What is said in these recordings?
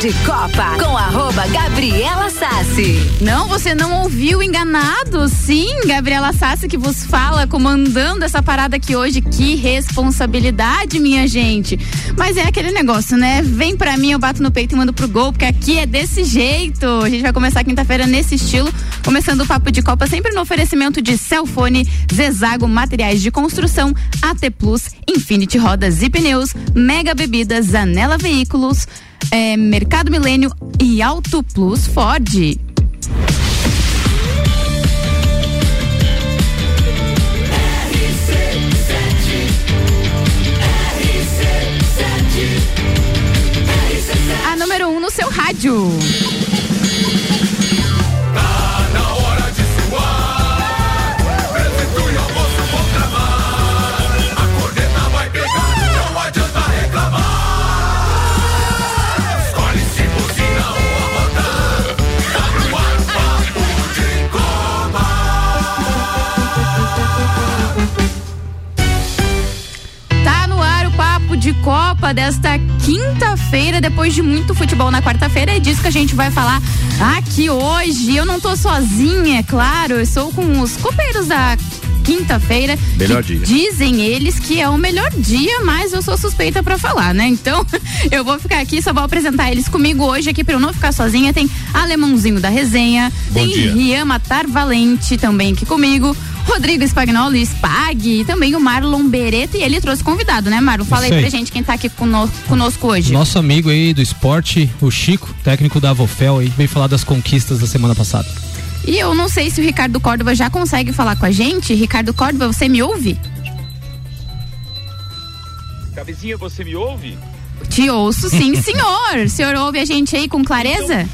de Copa com arroba Gabriela Sassi. Não, você não ouviu enganado? Sim, Gabriela Sassi que vos fala, comandando essa parada aqui hoje. Que responsabilidade, minha gente. Mas é aquele negócio, né? Vem pra mim, eu bato no peito e mando pro gol, porque aqui é desse jeito. A gente vai começar quinta-feira nesse estilo, começando o papo de Copa, sempre no oferecimento de Celfone, Zezago Materiais de Construção, AT Plus, Infinity Rodas e Pneus, Mega Bebidas, Anela Veículos, é, Mercado Milênio e Auto Plus Ford. A número 1 um no seu rádio. Copa desta quinta-feira, depois de muito futebol na quarta-feira. É disso que a gente vai falar aqui hoje. Eu não tô sozinha, é claro. Eu sou com os copeiros da quinta-feira. Melhor dia. Dizem eles que é o melhor dia, mas eu sou suspeita pra falar, né? Então, eu vou ficar aqui, só vou apresentar eles comigo hoje aqui pra eu não ficar sozinha. Tem Alemãozinho da Resenha, Bom tem dia. Rian Matar Valente também aqui comigo. Rodrigo Spagnoli, Spag, e também o Marlon Beretta, e ele trouxe convidado, né, Marlon? Fala aí aí. pra gente quem tá aqui cono- conosco hoje. Nosso amigo aí do esporte, o Chico, técnico da Avofel aí, veio falar das conquistas da semana passada. E eu não sei se o Ricardo Córdova já consegue falar com a gente. Ricardo Córdova, você me ouve? Cabezinha, você me ouve? Te ouço sim, senhor. O senhor ouve a gente aí com clareza?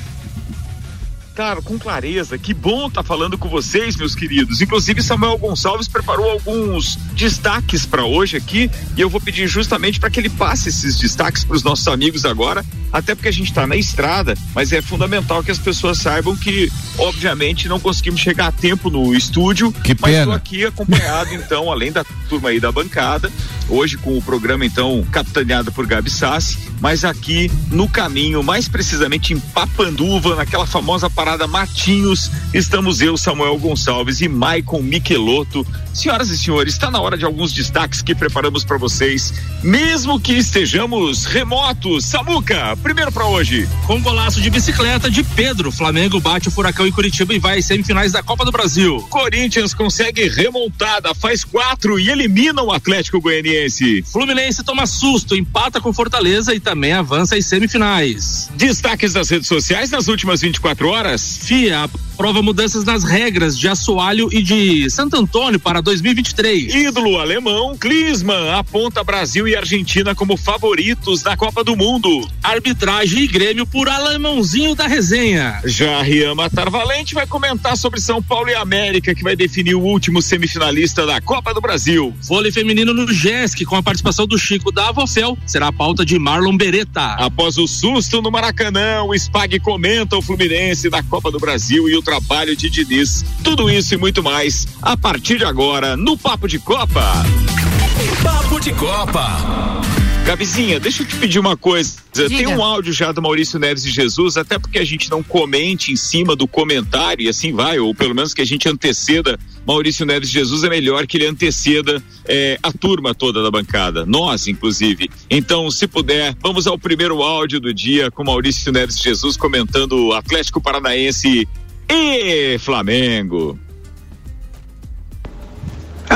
Cara, com clareza, que bom estar falando com vocês, meus queridos. Inclusive, Samuel Gonçalves preparou alguns destaques para hoje aqui e eu vou pedir justamente para que ele passe esses destaques para os nossos amigos agora, até porque a gente está na estrada, mas é fundamental que as pessoas saibam que, obviamente, não conseguimos chegar a tempo no estúdio. Que Mas estou pena. aqui acompanhado, então, além da turma aí da bancada, hoje com o programa, então, capitaneado por Gabi Sassi, mas aqui no caminho, mais precisamente em Papanduva, naquela famosa parada Matinhos, estamos eu, Samuel Gonçalves e Maicon Michelotto. Senhoras e senhores, está na hora de alguns destaques que preparamos para vocês, mesmo que estejamos remotos. Samuca, primeiro para hoje. Com golaço de bicicleta de Pedro, Flamengo bate o Furacão em Curitiba e vai às semifinais da Copa do Brasil. Corinthians consegue remontada, faz quatro e elimina o Atlético Goianiense. Fluminense toma susto, empata com Fortaleza e também avança às semifinais. Destaques das redes sociais nas últimas 24 horas. FIA aprova mudanças nas regras de assoalho e de Santo Antônio para 2023. Ídolo alemão, Klinsmann aponta Brasil e Argentina como favoritos na Copa do Mundo. Arbitragem e Grêmio por alemãozinho da resenha. Já Rian Matar Valente vai comentar sobre São Paulo e América, que vai definir o último semifinalista da Copa do Brasil. Vôlei feminino no GESC com a participação do Chico da Avofel será a pauta de Marlon Beretta. Após o susto no Maracanã, o Spag comenta o Fluminense da Copa do Brasil e o trabalho de Diniz. Tudo isso e muito mais a partir de agora no Papo de Copa. Papo de Copa. Gabizinha, deixa eu te pedir uma coisa. Diga. Tem um áudio já do Maurício Neves de Jesus, até porque a gente não comente em cima do comentário e assim vai, ou pelo menos que a gente anteceda Maurício Neves Jesus, é melhor que ele anteceda eh, a turma toda da bancada, nós, inclusive. Então, se puder, vamos ao primeiro áudio do dia com Maurício Neves Jesus comentando o Atlético Paranaense e Flamengo.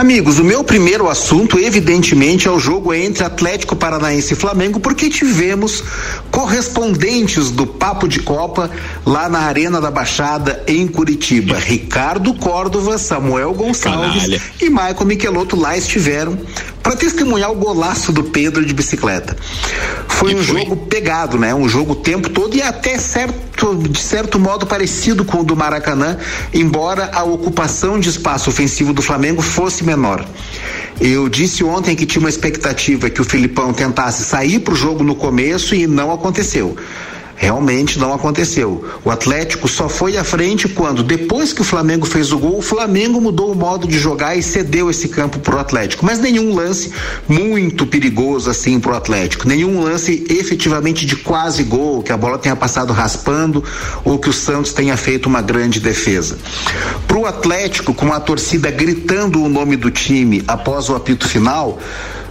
Amigos, o meu primeiro assunto, evidentemente, é o jogo entre Atlético Paranaense e Flamengo, porque tivemos correspondentes do Papo de Copa lá na Arena da Baixada, em Curitiba. Ricardo Córdova, Samuel Gonçalves Canalha. e Michael Michelotto lá estiveram para testemunhar o golaço do Pedro de bicicleta. Foi E um foi. jogo pegado, né? Um jogo o tempo todo e até certo, de certo modo parecido com o do Maracanã, embora a ocupação de espaço ofensivo do Flamengo fosse menor. Eu disse ontem que tinha uma expectativa que o Filipão tentasse sair para o jogo no começo e não aconteceu. Realmente não aconteceu. O Atlético só foi à frente quando, depois que o Flamengo fez o gol, o Flamengo mudou o modo de jogar e cedeu esse campo para o Atlético. Mas nenhum lance muito perigoso assim para o Atlético. Nenhum lance efetivamente de quase gol, que a bola tenha passado raspando ou que o Santos tenha feito uma grande defesa. Para o Atlético, com a torcida gritando o nome do time após o apito final,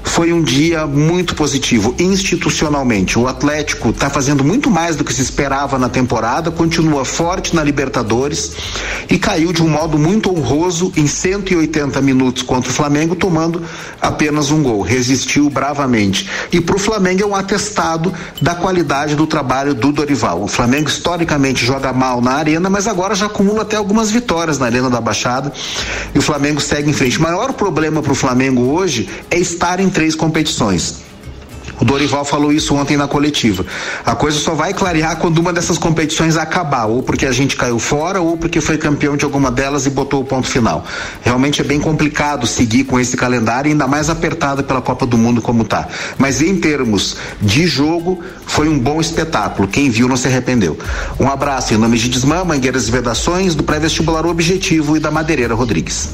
foi um dia muito positivo institucionalmente. O Atlético está fazendo muito mais do que se esperava na temporada, continua forte na Libertadores e caiu de um modo muito honroso em 180 minutos contra o Flamengo, tomando apenas um gol. Resistiu bravamente. E para o Flamengo é um atestado da qualidade do trabalho do Dorival. O Flamengo historicamente joga mal na arena, mas agora já acumula até algumas vitórias na Arena da Baixada e o Flamengo segue em frente. O maior problema para o Flamengo hoje é estar em três competições. O Dorival falou isso ontem na coletiva. A coisa só vai clarear quando uma dessas competições acabar, ou porque a gente caiu fora, ou porque foi campeão de alguma delas e botou o ponto final. Realmente é bem complicado seguir com esse calendário, ainda mais apertado pela Copa do Mundo como tá. Mas em termos de jogo, foi um bom espetáculo. Quem viu não se arrependeu. Um abraço em nome de Desmã, Mangueiras e Vedações, do pré-vestibular Objetivo e da Madeireira Rodrigues.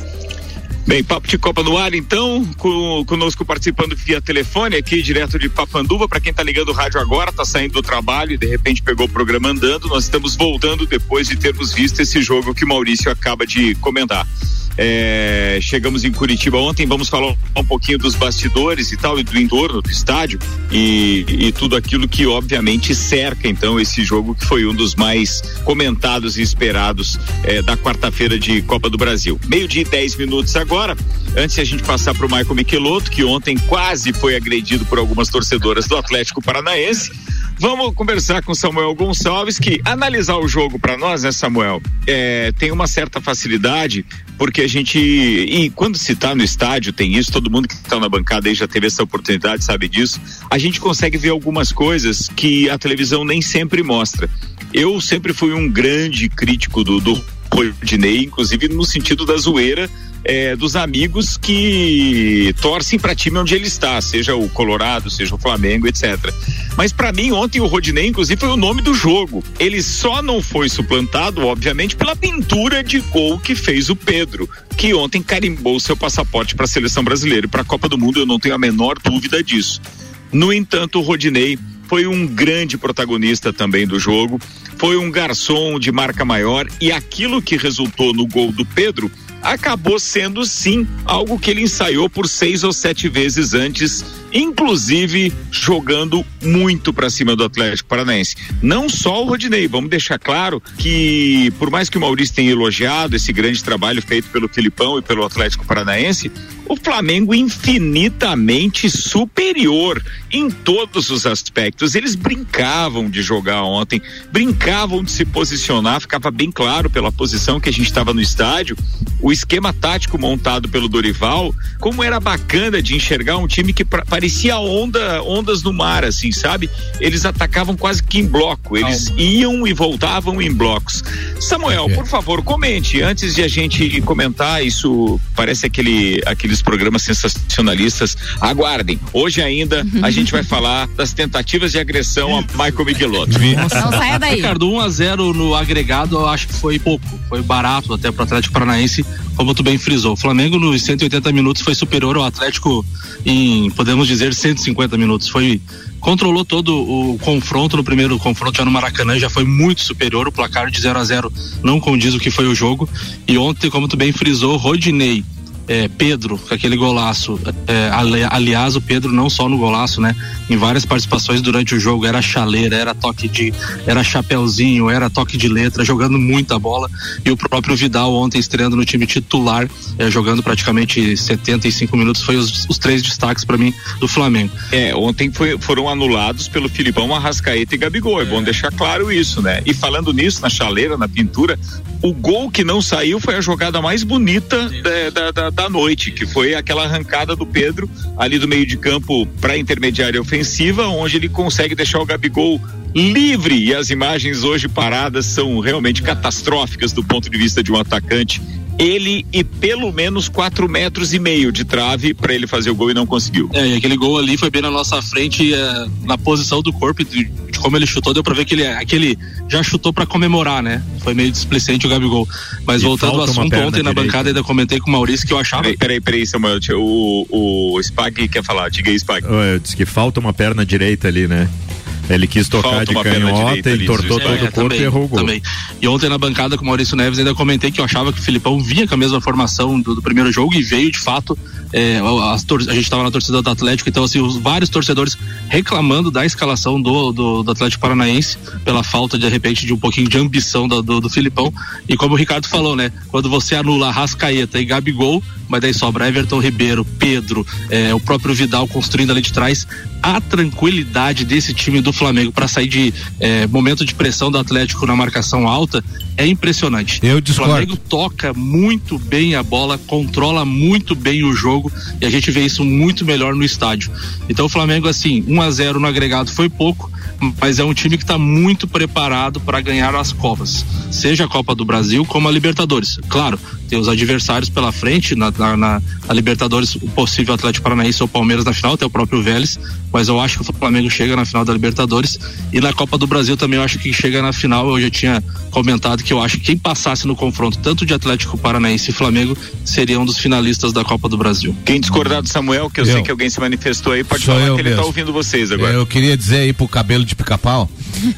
Bem, Papo de Copa no ar, então, com, conosco participando via telefone aqui, direto de Papanduva. Para quem está ligando o rádio agora, está saindo do trabalho e de repente pegou o programa andando, nós estamos voltando depois de termos visto esse jogo que o Maurício acaba de comentar. É, chegamos em Curitiba ontem, vamos falar um pouquinho dos bastidores e tal, e do entorno do estádio e, e tudo aquilo que obviamente cerca então esse jogo que foi um dos mais comentados e esperados é, da quarta-feira de Copa do Brasil. Meio dia e 10 minutos agora. Antes de a gente passar para o Michael Michelotto, que ontem quase foi agredido por algumas torcedoras do Atlético Paranaense. Vamos conversar com Samuel Gonçalves, que analisar o jogo para nós, né, Samuel? É, tem uma certa facilidade, porque a gente. E quando se está no estádio, tem isso, todo mundo que está na bancada aí já teve essa oportunidade, sabe disso. A gente consegue ver algumas coisas que a televisão nem sempre mostra. Eu sempre fui um grande crítico do, do Rodinei, inclusive no sentido da zoeira é, dos amigos que torcem para time onde ele está, seja o Colorado, seja o Flamengo, etc. Mas para mim ontem o Rodinei, inclusive, foi o nome do jogo. Ele só não foi suplantado, obviamente, pela pintura de gol que fez o Pedro, que ontem carimbou seu passaporte para a seleção brasileira e para a Copa do Mundo. Eu não tenho a menor dúvida disso. No entanto, o Rodinei foi um grande protagonista também do jogo, foi um garçom de marca maior e aquilo que resultou no gol do Pedro acabou sendo sim algo que ele ensaiou por seis ou sete vezes antes, inclusive jogando muito para cima do Atlético Paranaense. Não só o Rodinei, vamos deixar claro que por mais que o Maurício tenha elogiado esse grande trabalho feito pelo Filipão e pelo Atlético Paranaense, o Flamengo infinitamente superior em todos os aspectos. Eles brincavam de jogar ontem, brincavam de se posicionar, ficava bem claro pela posição que a gente estava no estádio, o esquema tático montado pelo Dorival, como era bacana de enxergar um time que parecia onda, ondas no mar, assim, sabe? Eles atacavam quase que em bloco, eles Calma. iam e voltavam em blocos. Samuel, por favor, comente antes de a gente comentar isso, parece aquele aquele aqueles programas sensacionalistas. Aguardem. Hoje ainda a gente vai falar das tentativas de agressão a Michael Miguelotto. Não saia daí. Ricardo, 1 a 0 no agregado, eu acho que foi pouco. Foi barato até para o Atlético Paranaense, como tu bem frisou. O Flamengo nos 180 minutos foi superior ao Atlético em, podemos dizer, 150 minutos. Foi controlou todo o confronto no primeiro confronto já no Maracanã, já foi muito superior, o placar de 0 a 0 não condiz o que foi o jogo. E ontem, como tu bem frisou, Rodinei é, Pedro, com aquele golaço. É, aliás, o Pedro não só no golaço, né? Em várias participações durante o jogo, era chaleira, era toque de. era chapéuzinho, era toque de letra, jogando muita bola. E o próprio Vidal ontem estreando no time titular, é, jogando praticamente 75 minutos, foi os, os três destaques para mim do Flamengo. É, ontem foi, foram anulados pelo Filipão, Arrascaeta e Gabigol. É bom deixar claro isso, né? E falando nisso, na chaleira, na pintura, o gol que não saiu foi a jogada mais bonita da, da, da noite, que foi aquela arrancada do Pedro ali do meio de campo para intermediária ofensiva, onde ele consegue deixar o Gabigol livre. E as imagens hoje paradas são realmente catastróficas do ponto de vista de um atacante ele e pelo menos quatro metros e meio de trave para ele fazer o gol e não conseguiu. É, e aquele gol ali foi bem na nossa frente, é, na posição do corpo, de, de, como ele chutou, deu pra ver que ele aquele já chutou para comemorar, né? Foi meio displicente o Gabigol. Mas E voltando ao assunto, ontem na direita. bancada ainda comentei com o Maurício que eu achava. Peraí, peraí, peraí, Samuel. tio, O, o Spag quer falar. Diga aí, Spag. Eu disse que falta uma perna direita ali, né? Ele quis tocar Falta de canhota, entortou todo É, o corpo também, e errou o gol. também. E ontem na bancada com o Maurício Neves ainda comentei que eu achava que o Filipão vinha com a mesma formação do, do primeiro jogo e veio de fato. é, a gente estava na torcida do Atlético, então assim, os vários torcedores reclamando da escalação do, do, do Atlético Paranaense pela falta de repente de um pouquinho de ambição do, do, do Filipão. E como o Ricardo falou, né? Quando você anula Rascaeta e Gabigol, mas daí sobra Everton Ribeiro, Pedro, é, o próprio Vidal construindo ali de trás, a tranquilidade desse time do Flamengo para sair de é, momento de pressão do Atlético na marcação alta é impressionante. Eu O discordo. Flamengo toca muito bem a bola, controla muito bem o jogo e a gente vê isso muito melhor no estádio. Então o Flamengo, assim, 1 a 0 no agregado foi pouco, mas é um time que está muito preparado para ganhar as Copas, seja a Copa do Brasil como a Libertadores. Claro, tem os adversários pela frente, na, na, na- Libertadores, o possível Atlético Paranaense ou Palmeiras na final, tem o próprio Vélez, mas eu acho que o Flamengo chega na final da Libertadores e na Copa do Brasil também eu acho que chega na final. Eu já tinha comentado que eu acho que quem passasse no confronto tanto de Atlético Paranaense e Flamengo seria um dos finalistas da Copa do Brasil. Quem discordar do Samuel, que eu, Eu. sei que alguém se manifestou aí, pode Sou falar eu que ele tá mesmo. ouvindo vocês agora. Eu queria dizer aí pro cabelo de pica-pau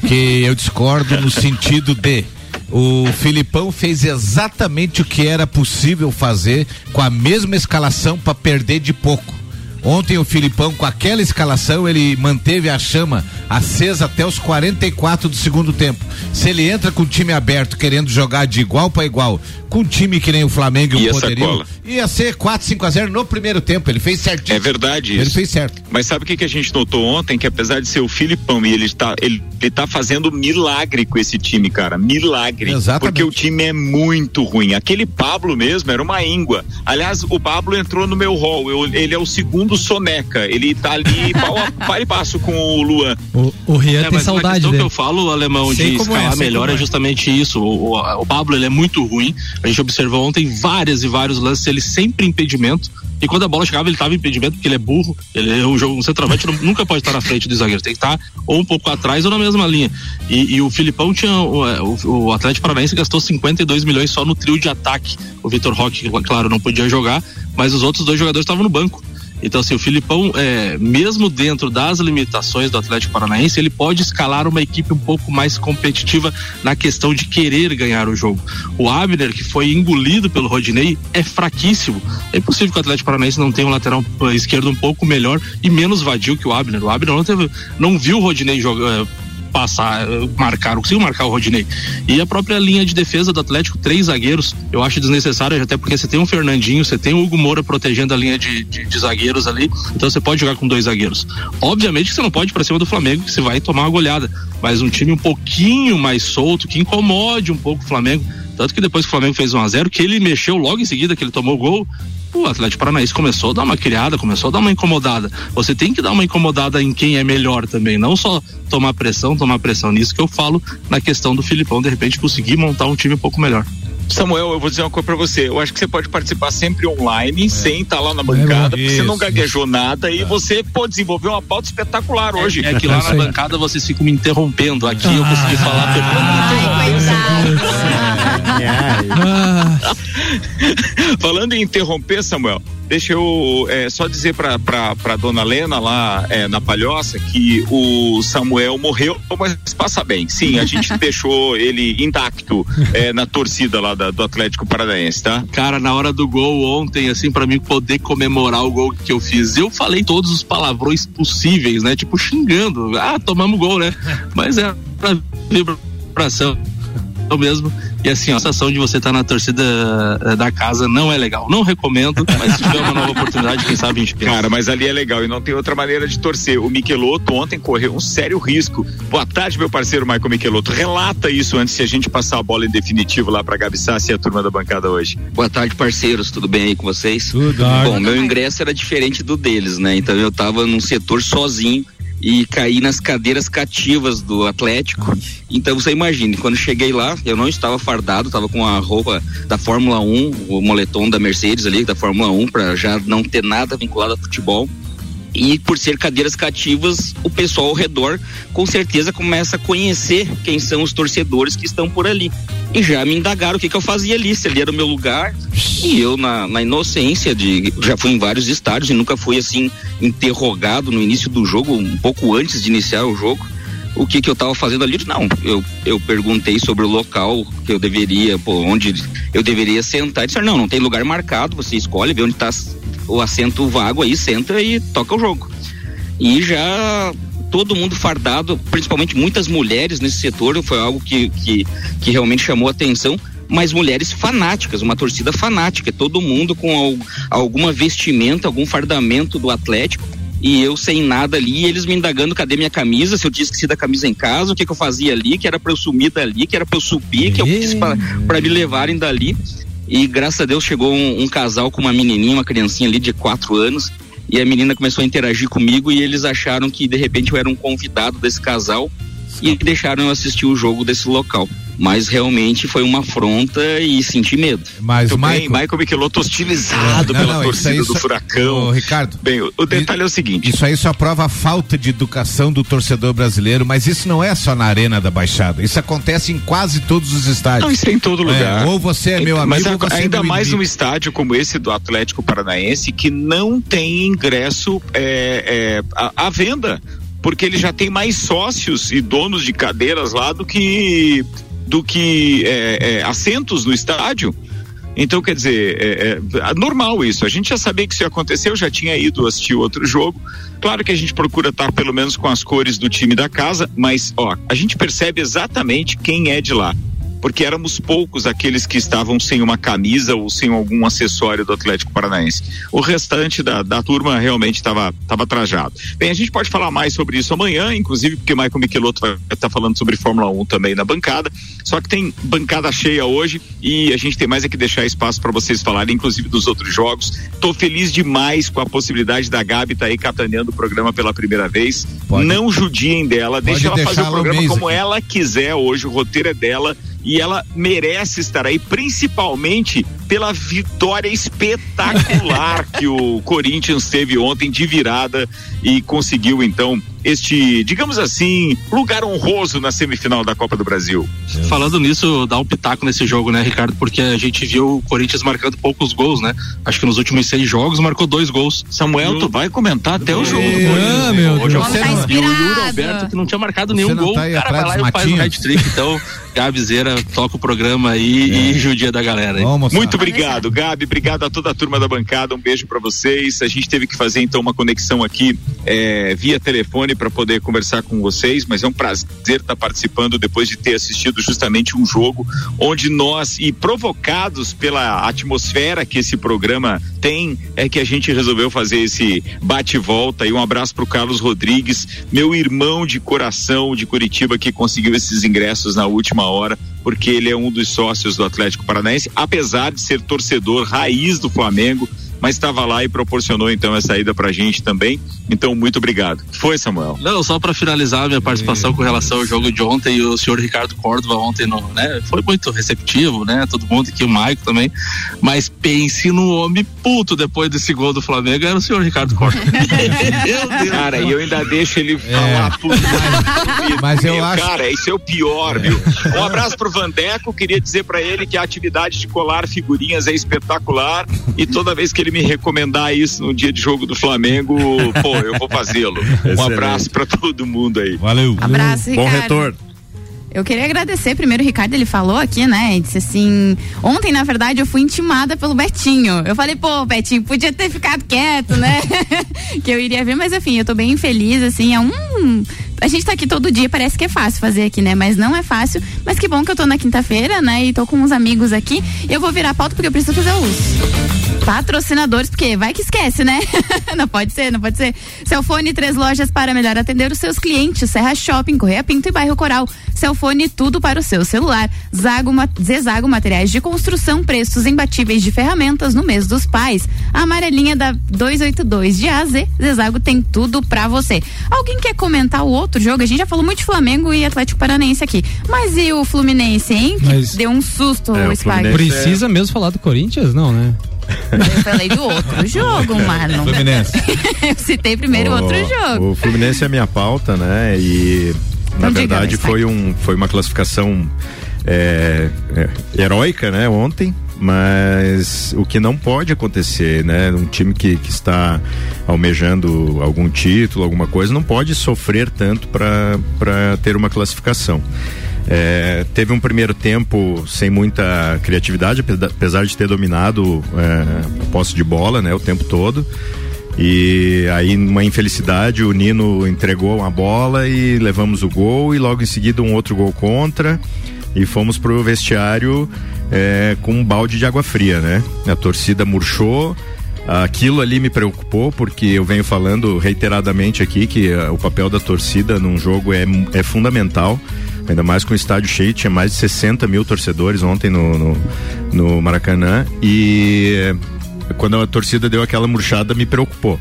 que eu discordo no sentido de o Filipão fez exatamente o que era possível fazer com a mesma escalação para perder de pouco. Ontem o Filipão, com aquela escalação, ele manteve a chama acesa até os 44 do segundo tempo. Se ele entra com o time aberto, querendo jogar de igual para igual, com um time que nem o Flamengo e Ia o poderio, ia ser 4, 5 a 0 no primeiro tempo. Ele fez certinho. É verdade Ele isso. fez certo. Mas sabe o que, que a gente notou ontem? Que apesar de ser o Filipão e ele está, ele, ele tá fazendo milagre com esse time, cara. Milagre. Exatamente. Porque o time é muito ruim. Aquele Pablo mesmo era uma íngua. Aliás, o Pablo entrou no meu hall. Eu- ele é o segundo soneca. Ele tá ali pau a pau e passo com o Luan. O, o Rian É, tem mas saudade questão dele. que eu falo, alemão, Sei de é, escalar sei melhor é. é. justamente isso. O, o, o Pablo ele é muito ruim. A gente observou ontem várias e vários lances, ele sempre em impedimento. E quando a bola chegava, ele estava impedimento, porque ele é burro. Ele é um jogo, um centroavante nunca pode estar na frente do zagueiro, tem que estar ou um pouco atrás ou na mesma linha. E, e o Filipão tinha. O, é, o, o Atlético Paranaense gastou 52 milhões só no trio de ataque. O Vitor Roque, claro, não podia jogar, mas os outros dois jogadores estavam no banco. Então, assim, o Filipão, é, mesmo dentro das limitações do Atlético Paranaense, ele pode escalar uma equipe um pouco mais competitiva na questão de querer ganhar o jogo. O Abner, que foi engolido pelo Rodinei, é fraquíssimo. É impossível que o Atlético Paranaense não tenha um lateral eh, esquerdo um pouco melhor e menos vadio que o Abner. O Abner não, teve, não viu o Rodinei jogar. Passar, eh, marcar, conseguiu marcar o Rodinei. E a própria linha de defesa do Atlético, três zagueiros, eu acho desnecessário, até porque você tem um Fernandinho, você tem o Hugo Moura protegendo a linha de, de, de zagueiros ali, então você pode jogar com dois zagueiros. Obviamente que você não pode ir pra cima do Flamengo, que você vai tomar uma goleada, mas um time um pouquinho mais solto, que incomode um pouco o Flamengo. Tanto que depois que o Flamengo fez 1 a 0 que ele mexeu logo em seguida que ele tomou o gol, o Atlético Paranaense começou a dar uma criada, começou a dar uma incomodada. Você tem que dar uma incomodada em quem é melhor também, não só tomar pressão, tomar pressão nisso que eu falo na questão do Filipão, de repente conseguir montar um time um pouco melhor. Samuel, eu vou dizer uma coisa pra você. Eu acho que você pode participar sempre online, sem estar lá na bancada, porque você não Isso. gaguejou nada e você pode desenvolver uma pauta espetacular hoje. É que lá na bancada vocês ficam me interrompendo. Aqui eu consegui falar perfeitamente. Ai, coitado. Falando em interromper, Samuel, deixa eu é, só dizer pra, pra, pra dona Lena lá é, na Palhoça que o Samuel morreu, mas passa bem. Sim, a gente deixou ele intacto é, na torcida lá da- do Atlético Paranaense, tá? Cara, na hora do gol ontem, assim, pra mim poder comemorar o gol que eu fiz, eu falei todos os palavrões possíveis, né? Tipo, xingando. Ah, tomamos gol, né? Mas é pra vibração mesmo. E assim, a sensação de você estar na torcida eh, da casa não é legal. Não recomendo, mas se tiver uma nova oportunidade, quem sabe a gente pensa. Cara, mas ali é legal e não tem outra maneira de torcer. O Michelotto ontem correu um sério risco. Boa tarde, meu parceiro Michael Michelotto. Relata isso antes de a gente passar a bola em definitivo lá pra Gabi Sassi e a turma da bancada hoje. Boa tarde, parceiros. Tudo bem aí com vocês? Tudo. Bom, meu ingresso era diferente do deles, né? Então eu tava num setor sozinho e caí nas cadeiras cativas do Atlético. Então você imagine, quando cheguei lá, eu não estava fardado, estava com a roupa da Fórmula 1, o moletom da Mercedes ali, da Fórmula 1, para já não ter nada vinculado a futebol. E por ser cadeiras cativas, o pessoal ao redor com certeza começa a conhecer quem são os torcedores que estão por ali. E já me indagaram o que, que eu fazia ali, se ali era o meu lugar. E eu, na, na inocência de. Já fui em vários estádios e nunca fui assim interrogado no início do jogo, um pouco antes de iniciar o jogo o que que eu estava fazendo ali. Não, eu, eu perguntei sobre o local que eu deveria, onde eu deveria sentar. E disseram, não, não tem lugar marcado, você escolhe, vê onde está o assento vago aí, senta e toca o jogo. E já todo mundo fardado, principalmente muitas mulheres nesse setor, foi algo que, que, que realmente chamou atenção mas mulheres fanáticas, uma torcida fanática, todo mundo com alguma vestimenta, algum fardamento do Atlético e eu sem nada ali, eles me indagando cadê minha camisa, se eu tinha esquecido a camisa em casa, o que, que eu fazia ali, que era para eu sumir dali, que era para eu subir, que eu quis para me levarem dali. E graças a Deus chegou um, um, casal com uma menininha, uma criancinha ali de quatro anos, e a menina começou a interagir comigo e eles acharam que de repente eu era um convidado desse casal e deixaram eu assistir o jogo desse local mas realmente foi uma afronta e senti medo. Mas Muito Michael... bem, Michael Michelotto hostilizado não, pela não, torcida isso, do Furacão. Ô, Ricardo. Bem, o, o detalhe é o seguinte. Isso aí só prova a falta de educação do torcedor brasileiro, mas isso não é só na Arena da Baixada. Isso acontece em quase todos os estádios. Não, isso é em todo lugar. É, ou você é meu amigo, mas ou você ainda é meu mais inimigo. num estádio como esse do Atlético Paranaense que não tem ingresso é, é, à, à venda porque ele já tem mais sócios e donos de cadeiras lá do que do que é, é, assentos no estádio. Então, quer dizer, é, é, normal isso. A gente já sabia que isso ia acontecer, eu já tinha ido assistir outro jogo. Claro que a gente procura estar pelo menos com as cores do time da casa, mas ó, a gente percebe exatamente quem é de lá porque éramos poucos aqueles que estavam sem uma camisa ou sem algum acessório do Atlético Paranaense. O restante da, da turma realmente estava tava trajado. Bem, a gente pode falar mais sobre isso amanhã, inclusive porque Michael Michelotto vai estar tá falando sobre Fórmula 1 também na bancada. Só que tem bancada cheia hoje e a gente tem mais é que deixar espaço para vocês falarem, inclusive dos outros jogos. Tô feliz demais com a possibilidade da Gabi estar tá aí capitaneando o programa pela primeira vez. Pode. Não judiem dela, deixa ela fazer o programa como aqui. ela quiser hoje, o roteiro é dela e ela merece estar aí, principalmente pela vitória espetacular que o Corinthians teve ontem de virada e conseguiu então este, digamos assim, lugar honroso na semifinal da Copa do Brasil. Falando nisso, dá um pitaco nesse jogo, né, Ricardo? Porque a gente viu o Corinthians marcando poucos gols, né? Acho que nos últimos seis jogos marcou dois gols. Samuel, E tu vai comentar até o jogo do É, Corinthians. meu Hoje Deus. eu- Você Tá não- E o Yuri inspirado. Alberto, que não tinha marcado nenhum não gol, tá aí o cara vai lá e faz um hat-trick. Então, Gabizeira toca o programa aí e judia da galera. aí. Vamos, Muito obrigado, Gabi. Obrigado a toda a turma da bancada. Um beijo para vocês. A gente teve que fazer então uma conexão aqui é, via telefone para poder conversar com vocês, mas é um prazer estar participando depois de ter assistido justamente um jogo onde nós e provocados pela atmosfera que esse programa tem, é que a gente resolveu fazer esse bate-volta. E um abraço para o Carlos Rodrigues, meu irmão de coração de Curitiba que conseguiu esses ingressos na última hora porque ele é um dos sócios do Atlético Paranaense, apesar de ser torcedor raiz do Flamengo, mas estava lá e proporcionou então essa ida pra gente também. Então, muito obrigado. Foi, Samuel. Não, só para finalizar a minha participação com relação ao jogo de ontem, o senhor Ricardo Córdova ontem no, né, foi muito receptivo, né? Todo mundo aqui, o Maico também. Mas pense no homem puto depois desse gol do Flamengo, era o senhor Ricardo Córdova. Meu Deus. Cara, e eu ainda deixo ele falar tudo. É. Mas eu Meu, acho- Cara, isso é o pior, viu? Um abraço pro Vandeco, queria dizer pra ele que a atividade de colar figurinhas é espetacular e toda vez que ele me recomendar isso no dia de jogo do Flamengo, pô, eu vou fazê-lo. Um abraço pra todo mundo aí. Valeu. Abraço, Bom Ricardo. retorno. Eu queria agradecer primeiro o Ricardo, ele falou aqui, né? Ele disse assim: ontem, na verdade, eu fui intimada pelo Betinho. Eu falei, pô, Betinho, podia ter ficado quieto, né? que eu iria ver, mas enfim, eu tô bem feliz, assim, é um. A gente tá aqui todo dia, parece que é fácil fazer aqui, né? Mas não é fácil. Mas que bom que eu tô na quinta-feira, né? E tô com uns amigos aqui. Eu vou virar pauta porque eu preciso fazer os patrocinadores, porque vai que esquece, né? não pode ser, não pode ser. Celfone, três lojas para melhor atender os seus clientes. Serra Shopping, Correia Pinto e Bairro Coral. Celfone, tudo para o seu celular. Zago, Zezago Materiais de Construção, preços imbatíveis de ferramentas no mês dos pais. A amarelinha da 282 de A a Z, Zezago tem tudo pra você. Alguém quer comentar o outro outro jogo, a gente já falou muito de Flamengo e Atlético Paranaense aqui. Mas e o Fluminense, hein? Que Mas- deu um susto É, o Spag. Fluminense- Precisa mesmo falar do Corinthians? Não, né? Eu falei do outro jogo, mano. Fluminense. Eu citei primeiro o outro jogo. O Fluminense é a minha pauta, né? E na Então diga, verdade Spike. foi, um, foi uma classificação é, é, heróica, né? Ontem. Mas o que não pode acontecer, né? Um time que, que está almejando algum título, alguma coisa, não pode sofrer tanto para ter uma classificação. É, teve um primeiro tempo sem muita criatividade, apesar- de ter dominado é, a posse de bola, né, o tempo todo. E aí, numa infelicidade, o Nino entregou uma bola e levamos o gol, e logo em seguida um outro gol contra. E fomos pro vestiário é, com um balde de água fria, né? A torcida murchou. Aquilo ali me preocupou, porque eu venho falando reiteradamente aqui que ah, o papel da torcida num jogo é, é fundamental. Ainda mais com o estádio cheio, tinha mais de 60 mil torcedores ontem no, no, no Maracanã. E eh, quando a torcida deu aquela murchada, me preocupou.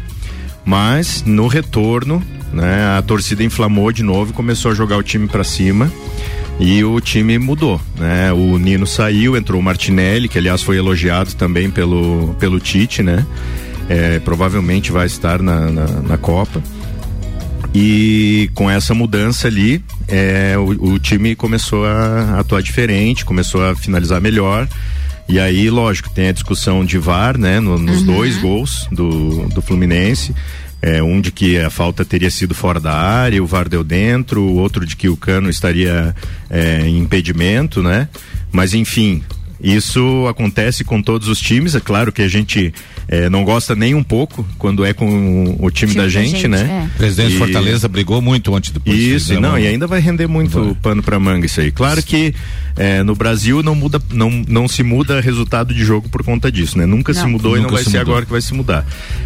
Mas no retorno, né, a torcida inflamou de novo e começou a jogar o time para cima. E o time mudou, né? O Nino saiu, entrou o Martinelli, que aliás foi elogiado também pelo, pelo Tite, né? É, provavelmente vai estar na, na, na Copa. E com essa mudança ali, é, o, o time começou a atuar diferente, começou a finalizar melhor. E aí, lógico, tem a discussão de VAR, né? no- nos dois gols do, do Fluminense. É, um de que a falta teria sido fora da área, o VAR deu dentro, o outro de que o cano estaria é, em impedimento, né? Mas enfim, isso acontece com todos os times. É claro que a gente eh, não gosta nem um pouco quando é com o time, da gente, né? O presidente de E- Fortaleza brigou muito ontem depois. Isso, Fizemos- não, e ainda vai render muito pano pra manga isso aí. Claro que eh, no Brasil não muda, não, não se muda resultado de jogo por conta disso, né? Nunca se Não. mudou e não Nunca vai se ser mudou. agora que vai se mudar.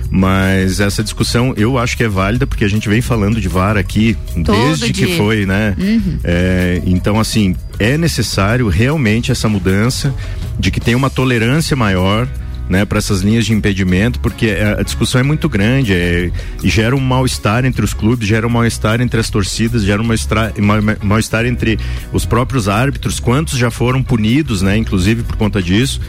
Mas essa discussão eu acho que é válida porque a gente vem falando de VAR aqui Todo desde que dia. foi, né? É, então, assim, é necessário realmente essa mudança de que tem uma tolerância maior. Né, para essas linhas de impedimento, porque a discussão é muito grande é, e gera um mal-estar entre os clubes, gera um mal-estar entre as torcidas, gera um mal-estar mal- mal-estar entre os próprios árbitros, quantos já foram punidos, né, inclusive por conta disso.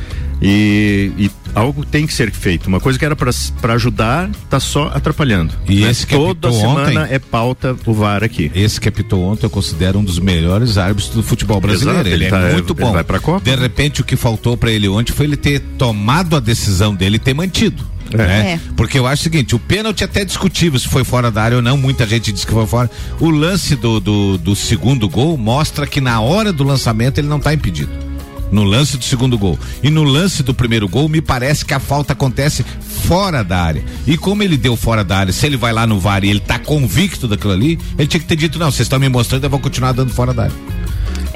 E, e algo tem que ser feito. Uma coisa que era para ajudar, tá só atrapalhando. E né? esse que Toda semana ontem- é pauta o VAR aqui. Esse que apitou ontem eu considero um dos melhores árbitros do futebol brasileiro. Exato, ele, ele tá- é muito ele bom. vai Copa. De repente o que faltou pra ele ontem foi ele ter tomado a decisão dele e ter mantido. É. né? É. Porque eu acho o seguinte, o pênalti é até discutível se foi fora da área ou não, muita gente diz que foi fora. O lance do, do, do segundo gol mostra que na hora do lançamento ele não tá impedido. No lance do segundo gol. E no lance do primeiro gol, me parece que a falta acontece fora da área. E como ele deu fora da área, se ele vai lá no VAR e ele tá convicto daquilo ali, ele tinha que ter dito, não, vocês estão me mostrando, eu vou continuar dando fora da área.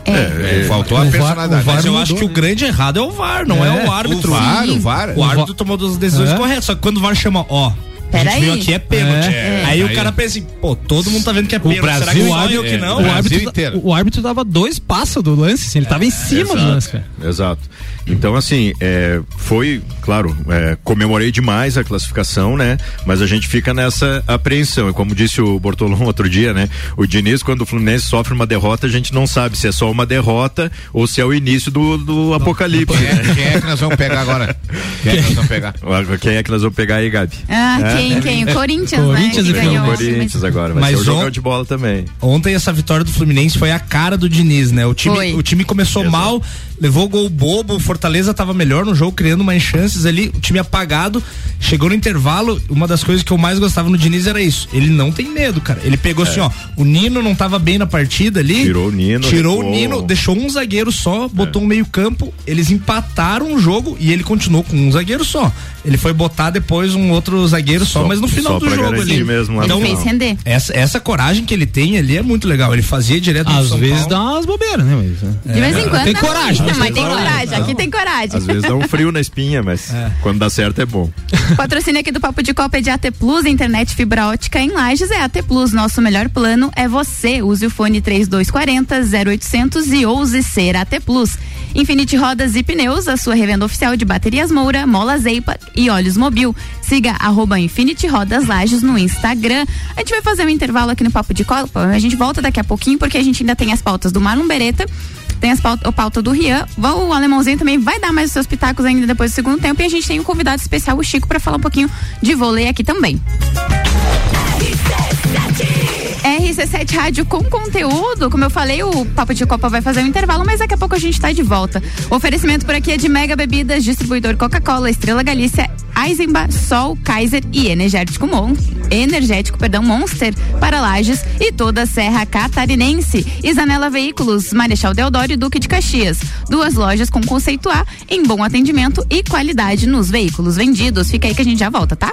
É, faltou a o VAR- personalidade. o VAR Mas eu mudou, acho que o né? grande errado é o VAR, não é, É, o árbitro. o VAR, o VAR. O árbitro tomou as decisões É. corretas, só que quando o VAR chama, ó. A Pera gente viu aí. aqui é pênalti. É. Aí, É. o cara pensa assim, pô, todo mundo tá vendo que é O pênalti. Será que Brasil, só o eu que árbitro- não? o, árbitro, inteiro. o árbitro dava dois passos do lance, assim, ele tava em cima do lance, cara. Exato. Então, assim, é, foi, claro, é, comemorei demais a classificação, né? Mas a gente fica nessa apreensão. E como disse o Bortolom outro dia, né? O Diniz, quando o Fluminense sofre uma derrota, a gente não sabe se é só uma derrota ou se é o início do, do apocalipse. Quem é, né? quem é que nós vamos pegar agora? Quem é que nós vamos pegar? Quem é que nós vamos pegar aí, Gabi? Ah, É. quem, quem? O Corinthians, Corinthians né? e Que É o ganhou. Corinthians agora, vai Mas ser o jogão on- de bola também. Ontem essa vitória do Fluminense foi a cara do Diniz, né? O time, Foi. o time começou Exato. mal, levou gol bobo, o Fortaleza tava melhor no jogo, criando mais chances ali, o time apagado, chegou no intervalo, uma das coisas que eu mais gostava no Diniz era isso, ele não tem medo, cara, ele pegou assim, ó, o Nino não tava bem na partida ali, É. Tirou o Nino, tirou o recuou. Nino, deixou um zagueiro só, botou um meio campo, eles empataram o jogo e ele continuou com um zagueiro só, ele foi botar depois um outro zagueiro só, Só- mas no final do jogo ali. mesmo no fez render. Essa, essa coragem que ele tem ali é muito legal. Ele fazia direto Às São vezes Paulo. dá umas bobeiras, né? Mas, De vez em quando. Tem dá coragem. Mas tem coragem, aqui tem coragem. Às vezes dá um frio na espinha, mas quando dá certo é bom. Patrocínio aqui do Papo de Copa é de AT Plus, internet fibra ótica em Lages é AT Plus. Nosso melhor plano é você. Use o fone 3240 0800 e ouse ser AT Plus. Infinity Rodas e Pneus, a sua revenda oficial de baterias Moura, Mola Zeipa e óleos Mobil. Siga arroba Infinity Rodas Lages no Instagram. A gente vai fazer um intervalo aqui no Papo de Copa. A gente volta daqui a pouquinho porque a gente ainda tem as pautas do Marlon Beretta tem as pauta, a pauta do Rian. O alemãozinho também vai dar mais os seus pitacos ainda depois do segundo tempo. E a gente tem um convidado especial, o Chico, para falar um pouquinho de vôlei aqui também. RC7 Rádio com conteúdo. Como eu falei, o Papo de Copa vai fazer um intervalo, mas daqui a pouco a gente está de volta. O oferecimento por aqui é de Mega Bebidas, distribuidor Coca-Cola, Estrela Galícia, Eisenbach, Sol, Kaiser e Energético Mon Energético, perdão, Monster para Lages e toda a Serra Catarinense. Isanela Veículos, Marechal Deodoro e Duque de Caxias. Duas lojas com conceito A em bom atendimento e qualidade nos veículos vendidos. Fica aí que a gente já volta, tá?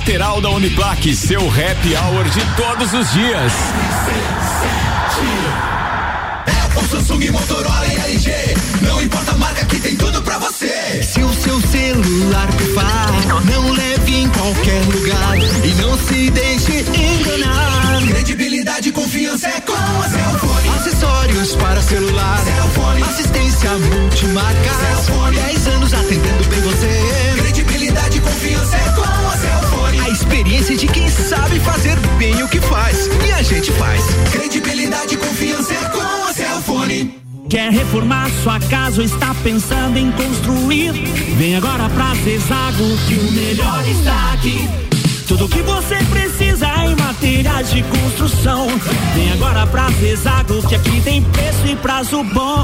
lateral da Uniplaque, seu happy hour de todos os dias. Apple, Samsung, Motorola e LG. Não importa a marca que tem tudo pra você. Se o seu celular pifar, não leve em qualquer lugar e não se deixe enganar. Credibilidade e confiança é com a Cellfone. Acessórios para celular. Cellfone. Assistência multimarca. Cellfone. 10 anos atendendo bem você. Credibilidade e confiança é com a Cellfone. De quem sabe fazer bem o que faz. E a gente faz. Credibilidade e confiança é com a Cellfone. Quer reformar sua casa ou está pensando em construir? Vem agora pra Zezago que o melhor está aqui. Tudo que você precisa em materiais de construção. Vem agora pra Zezago que aqui tem preço e prazo bom.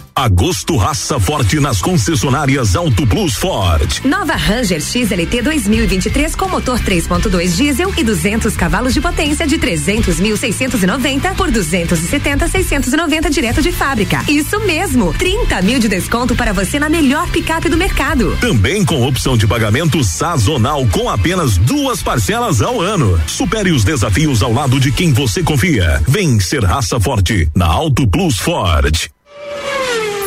Agosto raça forte nas concessionárias Auto Plus Ford. Nova Ranger XLT 2023 com motor 3.2 diesel e 200 cavalos de potência de 300.690 por 270.690 direto de fábrica. Isso mesmo, 30 mil de desconto para você na melhor picape do mercado. Também com opção de pagamento sazonal com apenas duas parcelas ao ano. Supere os desafios ao lado de quem você confia. Vem ser raça forte na Auto Plus Ford.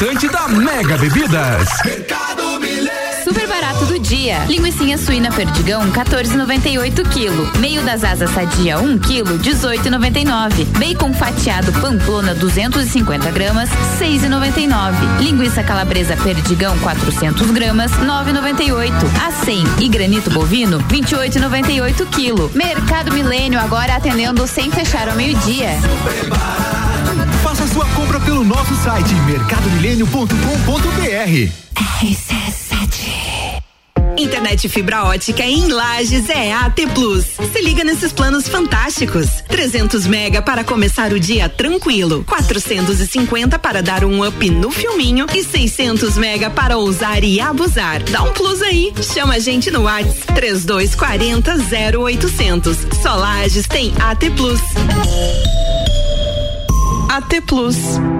da Mega Bebidas. Mercado Milênio. Super barato do dia. Linguiça suína perdigão, 14,98 kg. Meio das asas sadia, 1 kg, 18,99. Bacon fatiado pamplona, 250 gramas, 6,99. Linguiça calabresa perdigão, 400 gramas, 9,98. A 100 e granito bovino, 28,98 kg. Mercado Milênio agora atendendo sem fechar ao meio-dia. Faça sua compra pelo nosso site mercadomilênio.com.br. Internet fibra ótica em Lages é AT Plus. Se liga nesses planos fantásticos. 300 mega para começar o dia tranquilo, 450 para dar um up no filminho e 600 mega para ousar e abusar. Dá um plus aí. Chama a gente no Whats 3240 0800. Só Lages tem AT Plus. AT Plus.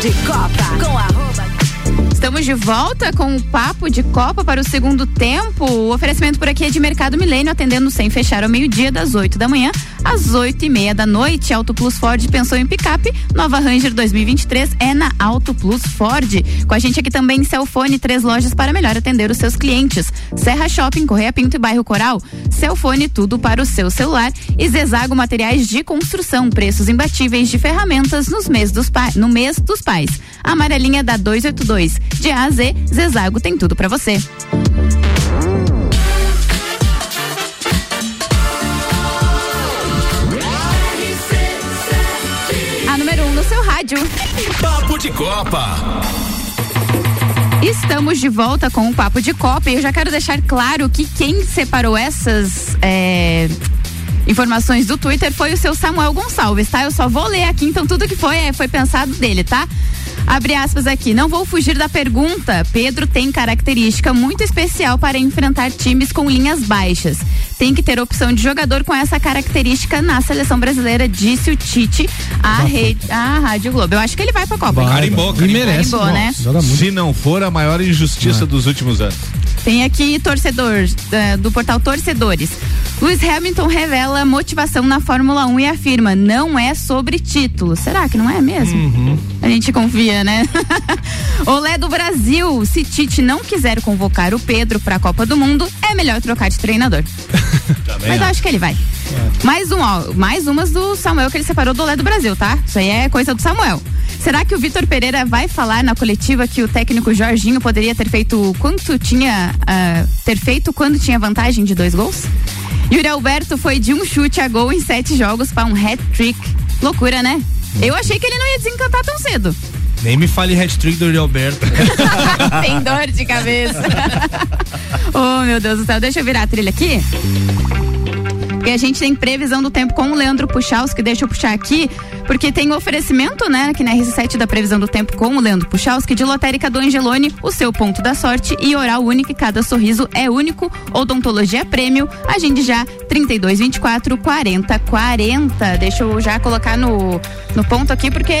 De Copa com arroba Estamos de volta com o papo de Copa para o segundo tempo. O oferecimento por aqui é de Mercado Milênio, atendendo sem fechar ao meio-dia, das 8 da manhã às 8 e meia da noite. Auto Plus Ford pensou em picape. Nova Ranger 2023 é na Auto Plus Ford. Com a gente aqui também Celfone, três lojas para melhor atender os seus clientes. Serra Shopping, Correia Pinto e Bairro Coral. Celfone, tudo para o seu celular. E Zezago Materiais de Construção, preços imbatíveis de ferramentas nos mês dos no mês dos pais. Amarelinha da 282. De A a Z, Zezago tem tudo para você. A número 1 um no seu rádio. Papo de Copa. Estamos de volta com o Papo de Copa e eu já quero deixar claro que quem separou essas é, informações do Twitter foi o seu Samuel Gonçalves, tá? Eu só vou ler aqui, então tudo que foi é, foi pensado dele, tá? Abre aspas aqui, não vou fugir da pergunta. Pedro tem característica muito especial para enfrentar times com linhas baixas. Tem que ter opção de jogador com essa característica na seleção brasileira, disse o Tite à, rede, à Rádio Globo. Eu acho que ele vai pra Copa. Carimbou, E merece. Carimbou, né? Se não for a maior injustiça dos últimos anos. Tem aqui torcedor eh, do portal Torcedores. Lewis Hamilton revela motivação na Fórmula 1 e afirma: não é sobre título. Será que não é mesmo? A gente confia, né? Olé do Brasil. Se Tite não quiser convocar o Pedro para a Copa do Mundo, é melhor trocar de treinador. Mas eu acho que ele vai. Mais um, ó, mais umas do Samuel que ele separou do Olé do Brasil, tá? Isso aí é coisa do Samuel. Será que o Vitor Pereira vai falar na coletiva que o técnico Jorginho poderia ter feito quanto tinha ah, ter feito quando tinha vantagem de dois gols? Yuri Alberto foi de um chute a gol em sete jogos para um hat-trick. Loucura, né? Eu achei que ele não ia desencantar tão cedo. Nem me fale hat-trick do Yuri Alberto. Tem dor de cabeça. oh, meu Deus do céu. Deixa eu virar a trilha aqui. E a gente tem previsão do tempo com o Leandro Puchalski, deixa eu puxar aqui, porque tem oferecimento, né, aqui na RC7 da previsão do tempo com o Leandro Puchalski, de lotérica do Angelone, o seu ponto da sorte e oral único, e cada sorriso é único, odontologia prêmio, agende já 3224 4040. Deixa eu já colocar no, no ponto aqui, porque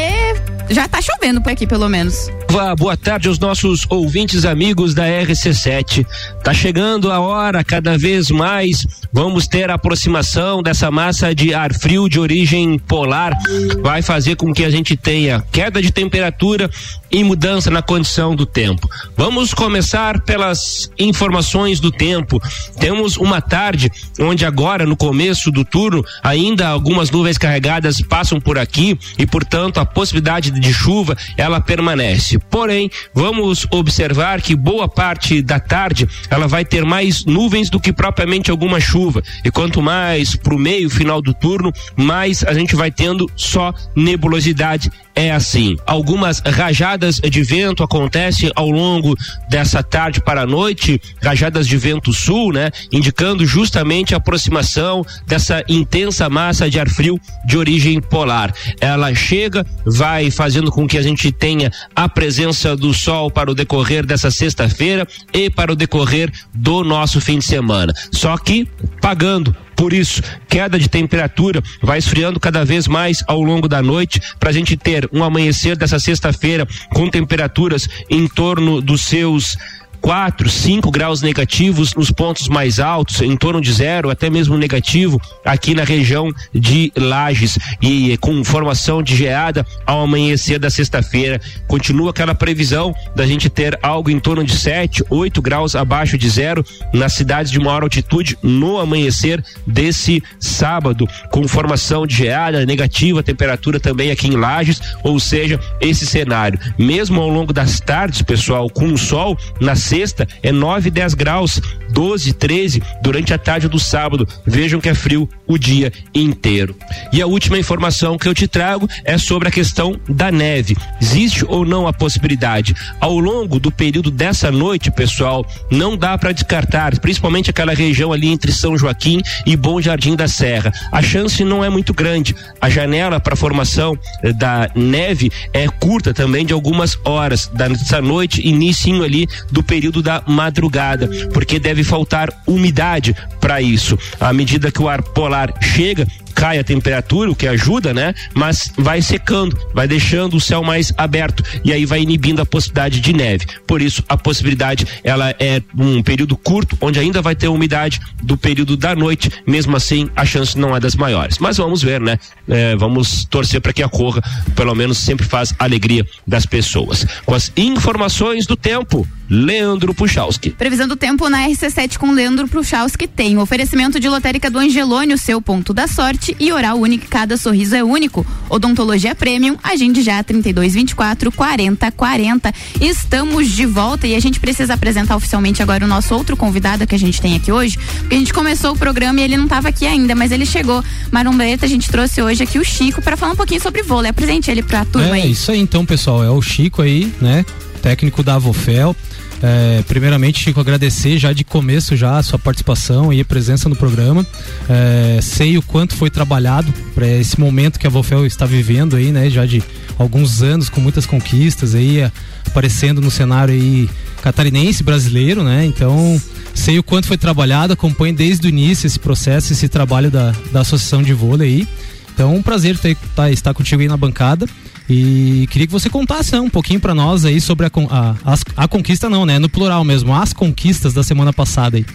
já tá chovendo por aqui, pelo menos. Boa, tarde aos nossos ouvintes amigos da RC7. Tá chegando a hora, cada vez mais vamos ter a aproximação dessa massa de ar frio de origem polar. Vai fazer com que a gente tenha queda de temperatura e mudança na condição do tempo. Vamos começar pelas informações do tempo. Temos uma tarde onde agora no começo do turno ainda algumas nuvens carregadas passam por aqui e portanto a possibilidade de chuva ela permanece. Porém, vamos observar que boa parte da tarde ela vai ter mais nuvens do que propriamente alguma chuva. E quanto mais pro meio final do turno, mais a gente vai tendo só nebulosidade é assim. Algumas rajadas de vento acontecem ao longo dessa tarde para a noite, rajadas de vento sul, né? Indicando justamente a aproximação dessa intensa massa de ar frio de origem polar. Ela chega, vai fazendo com que a gente tenha a presença do sol para o decorrer dessa sexta-feira e para o decorrer do nosso fim de semana. Só que pagando por isso, queda de temperatura vai esfriando cada vez mais ao longo da noite para a gente ter um amanhecer dessa sexta-feira com temperaturas em torno dos seus 4, 5 graus negativos nos pontos mais altos, em torno de zero, até mesmo negativo, aqui na região de Lages. E com formação de geada ao amanhecer da sexta-feira. Continua aquela previsão da gente ter algo em torno de 7, 8 graus abaixo de zero nas cidades de maior altitude no amanhecer desse sábado, com formação de geada negativa, temperatura também aqui em Lages, ou seja, esse cenário. Mesmo ao longo das tardes, pessoal, com o sol, na sexta é 9, 10 graus, 12, 13 durante a tarde do sábado. Vejam que é frio o dia inteiro. E a última informação que eu te trago é sobre a questão da neve. Existe ou não a possibilidade? Ao longo do período dessa noite, pessoal, não dá para descartar, principalmente aquela região ali entre São Joaquim e Bom Jardim da Serra. A chance não é muito grande. A janela para formação eh, da neve é curta também de algumas horas dessa noite, início ali do período da madrugada, porque deve faltar umidade para isso. À medida que o ar polar chega, cai a temperatura, o que ajuda, né? Mas vai secando, vai deixando o céu mais aberto e aí vai inibindo a possibilidade de neve. Por isso, a possibilidade ela é um período curto, onde ainda vai ter umidade do período da noite. Mesmo assim, a chance não é das maiores. Mas vamos ver, né? É, vamos torcer para que ocorra. Pelo menos sempre faz alegria das pessoas. Com as informações do tempo. Leandro Puchalski. Previsão do tempo na RC7 com Leandro Puchalski tem oferecimento de lotérica do Angelone, o seu ponto da sorte e oral único, cada sorriso é único. Odontologia Premium, agende já 32 24 40 40. Estamos de volta e a gente precisa apresentar oficialmente agora o nosso outro convidado que a gente tem aqui hoje, porque a gente começou o programa e ele não estava aqui ainda, mas ele chegou. Marombreta, a gente trouxe hoje aqui o Chico para falar um pouquinho sobre vôlei. Apresente ele pra turma é, aí. isso aí então, pessoal, é o Chico aí, né? Técnico da Avofel. É, primeiramente, Chico, agradecer já de começo já a sua participação e a presença no programa. É, sei o quanto foi trabalhado para esse momento que a Vofel está vivendo aí, né? Já de alguns anos com muitas conquistas aí aparecendo no cenário aí catarinense brasileiro, né? Então sei o quanto foi trabalhado, acompanho desde o início esse processo, esse trabalho da, da associação de vôlei aí. Então, um prazer ter, tá, estar contigo aí na bancada. E queria que você contasse né, um pouquinho para nós aí sobre a, a, a, a, conquista, não, né? No plural mesmo, as conquistas da semana passada aí.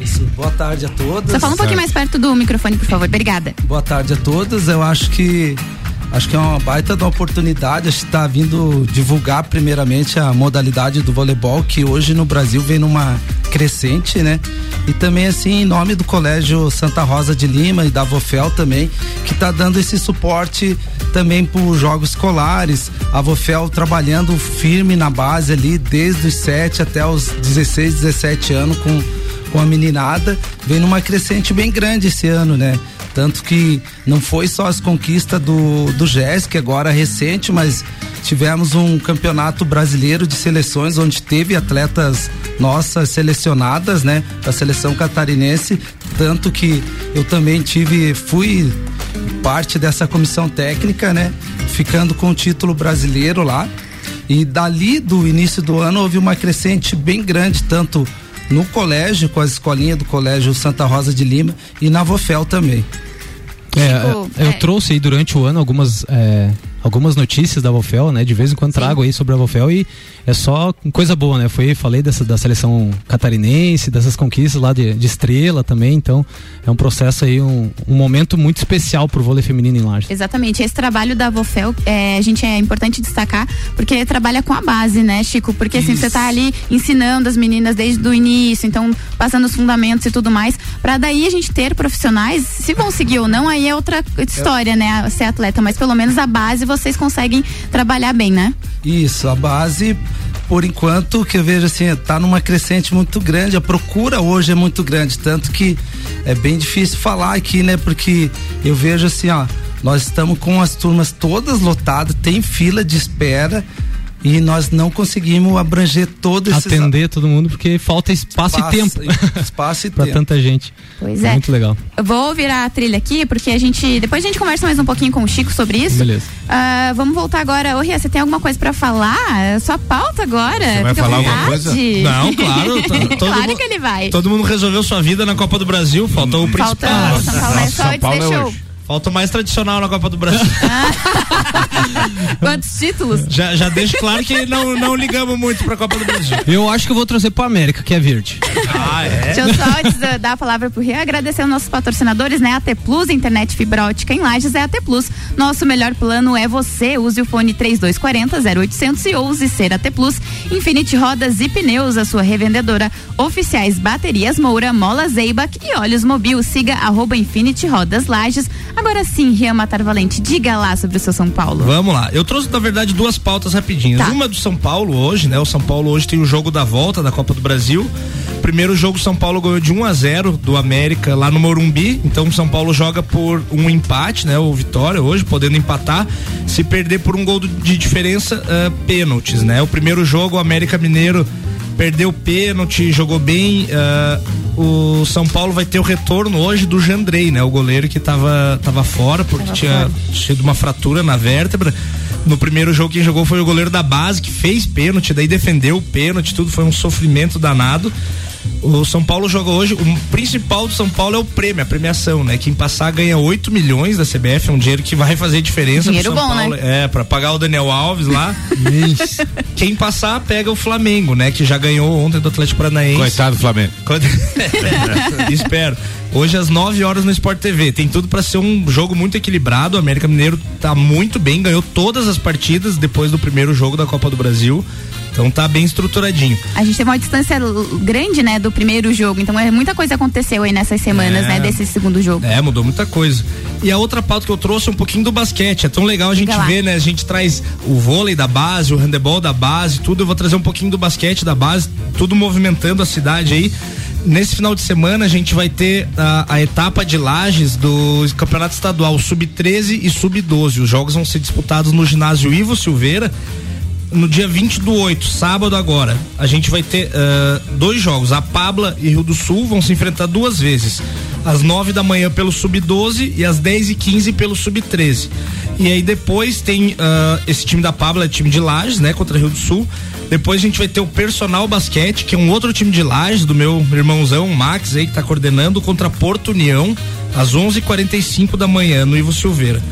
Isso, boa tarde a todos. Só fala um pouquinho mais perto do microfone, por favor. Obrigada. Boa tarde a todos. Eu acho que acho que é uma baita da oportunidade. A está vindo divulgar primeiramente a modalidade do voleibol que hoje no Brasil vem numa crescente, né? E também assim em nome do Colégio Santa Rosa de Lima e da Vofel também, que está dando esse suporte também para os jogos escolares. A Vofel trabalhando firme na base ali desde os 7 até os 16, 17 anos com com a meninada, vem numa crescente bem grande esse ano, né? Tanto que não foi só as conquistas do, do GES, que agora recente, mas tivemos um campeonato brasileiro de seleções onde teve atletas nossas selecionadas, né, da seleção catarinense, tanto que eu também tive fui parte dessa comissão técnica, né, ficando com o título brasileiro lá. E dali do início do ano houve uma crescente bem grande, tanto no colégio, com as escolinhas do colégio Santa Rosa de Lima e na Vofel também. É, tipo, eu é. trouxe aí durante o ano algumas é, algumas notícias da Vofel, né? De vez em quando Sim. trago aí sobre a Vofel e é só coisa boa, né? Foi, falei dessa, da seleção catarinense, dessas conquistas lá de, de estrela também, então é um processo aí, um, um momento muito especial pro vôlei feminino em Lages. Exatamente, esse trabalho da Vofel, é, a gente é importante destacar, porque trabalha com a base, né, Chico? Porque assim, Isso. você tá ali ensinando as meninas desde o início, então passando os fundamentos e tudo mais, para daí a gente ter profissionais, se vão seguir ou não, aí é outra história, né, ser atleta, mas pelo menos a base vocês conseguem trabalhar bem, né? Isso, a base por enquanto, que eu vejo assim, tá numa crescente muito grande, a procura hoje é muito grande, tanto que é bem difícil falar aqui, né? Porque eu vejo assim, ó, nós estamos com as turmas todas lotadas, tem fila de espera e nós não conseguimos abranger todo esse atender todo mundo porque falta espaço, espaço e tempo. espaço e para tanta gente. Pois é muito legal. Eu vou virar a trilha aqui porque a gente depois a gente conversa mais um pouquinho com o Chico sobre isso. Beleza. Uh, vamos voltar agora. Ô Ria, você tem alguma coisa para falar? É sua pauta agora. Você vai Fica falar alguma coisa? Não claro tá, claro mundo, que ele vai. todo mundo resolveu sua vida na Copa do Brasil faltou o principal. Falta, São Paulo é só São Paulo é Falta mais tradicional na Copa do Brasil. Quantos títulos? Já, já deixo claro que não, não ligamos muito pra Copa do Brasil. Eu acho que eu vou trazer pro América, que é verde. Ah, é? Deixa eu só, antes da- dar a palavra pro Rio, agradecer aos nossos patrocinadores, né? AT Plus, internet fibra ótica em Lages é AT Plus. Nosso melhor plano é você. Use o fone 3240 0800 e ouse ser AT Plus. Infinity Rodas e Pneus, a sua revendedora. Oficiais Baterias Moura, Mola Zeibach e Olhos Mobil. Siga arroba Infinity Rodas Lages. Agora sim, Rian Matar Valente, diga lá sobre o seu São Paulo. Vamos lá. Eu trouxe, na verdade, duas pautas rapidinhas. Tá. Uma do São Paulo hoje, né? O São Paulo hoje tem o jogo da volta da Copa do Brasil. Primeiro jogo, São Paulo ganhou de 1 a 0 do América lá no Morumbi. Então, o São Paulo joga por um empate, né? O Vitória hoje, podendo empatar. Se perder por um gol de diferença, ah, pênaltis, né? O primeiro jogo, o América Mineiro perdeu pênalti, jogou bem. ah, o São Paulo vai ter o retorno hoje do Jandrei, né? O goleiro que tava, tava fora porque Tava tinha fora. tido uma fratura na vértebra. No primeiro jogo, quem jogou foi o goleiro da base, que fez pênalti, daí defendeu o pênalti, tudo foi um sofrimento danado. O São Paulo joga hoje, o principal do São Paulo é o prêmio, a premiação, né? Quem passar ganha 8 milhões da CBF, é um dinheiro que vai fazer diferença Dinheiro pro São bom, Paulo. né? É, pra pagar o Daniel Alves lá. Quem passar pega o Flamengo, né? Que já ganhou ontem do Atlético Paranaense. Coitado do Flamengo. Espero. Hoje às 9 horas no Sport TV. Tem tudo pra ser um jogo muito equilibrado. O América Mineiro tá muito bem, ganhou todas as partidas depois do primeiro jogo da Copa do Brasil. Então tá bem estruturadinho. A gente teve uma distância grande, né, do primeiro jogo. Então é muita coisa aconteceu aí nessas semanas, É. né, desse segundo jogo. É, mudou muita coisa. E a outra pauta que eu trouxe é um pouquinho do basquete. É tão legal a gente Diga lá. ver, né? A gente traz o vôlei da base, o handebol da base, tudo. Eu vou trazer um pouquinho do basquete da base, tudo movimentando a cidade aí. Nesse final de semana a gente vai ter a, a etapa de lajes do campeonato estadual sub-13 e sub-12. Os jogos vão ser disputados no ginásio Ivo Silveira no dia 20 do 8, sábado agora, a gente vai ter ah, dois jogos. A Pabla e Rio do Sul vão se enfrentar duas vezes. Às 9 da manhã pelo Sub-12 e às 10 e 15 pelo Sub-13. E aí depois tem ah, esse time da Pabla, é time de Lages, né? Contra Rio do Sul. Depois a gente vai ter o Personal Basquete, que é um outro time de Lages, do meu irmãozão, Max aí, que tá coordenando, contra Porto União, às 11h45 da manhã, no Ivo Silveira.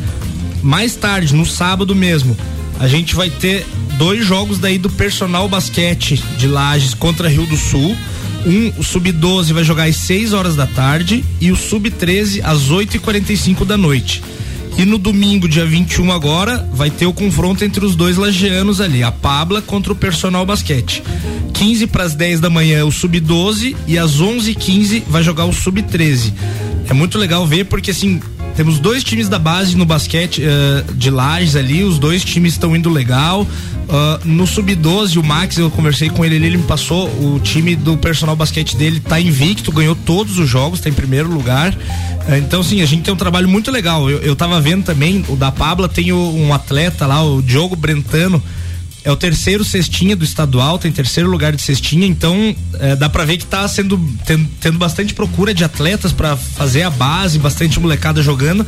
Mais tarde, no sábado mesmo, a gente vai ter dois jogos daí do personal basquete de Lages contra Rio do Sul. Um, o Sub-12 vai jogar às 6 horas da tarde e o Sub-13 às 8h45 da noite. E no domingo, dia 21 agora, vai ter o confronto entre os dois lagianos ali, a Pabla contra o Personal Basquete. 15 para as 10 da manhã o Sub-12 e às 11h15 vai jogar o Sub-13. É muito legal ver porque assim, temos dois times da base no basquete eh, de Lages ali, os dois times estão indo legal. Ah, no Sub-12, o Max, eu conversei com ele, ele me passou, o time do personal basquete dele tá invicto, ganhou todos os jogos, tá em primeiro lugar. Eh, então, sim, a gente tem um trabalho muito legal. Eu, eu tava vendo também, o da Pabla tem o- um atleta lá, o Diogo Brentano. É o terceiro cestinha do estadual, tem terceiro lugar de cestinha, então eh, dá pra ver que tá sendo tendo, tendo bastante procura de atletas pra fazer a base, bastante molecada jogando.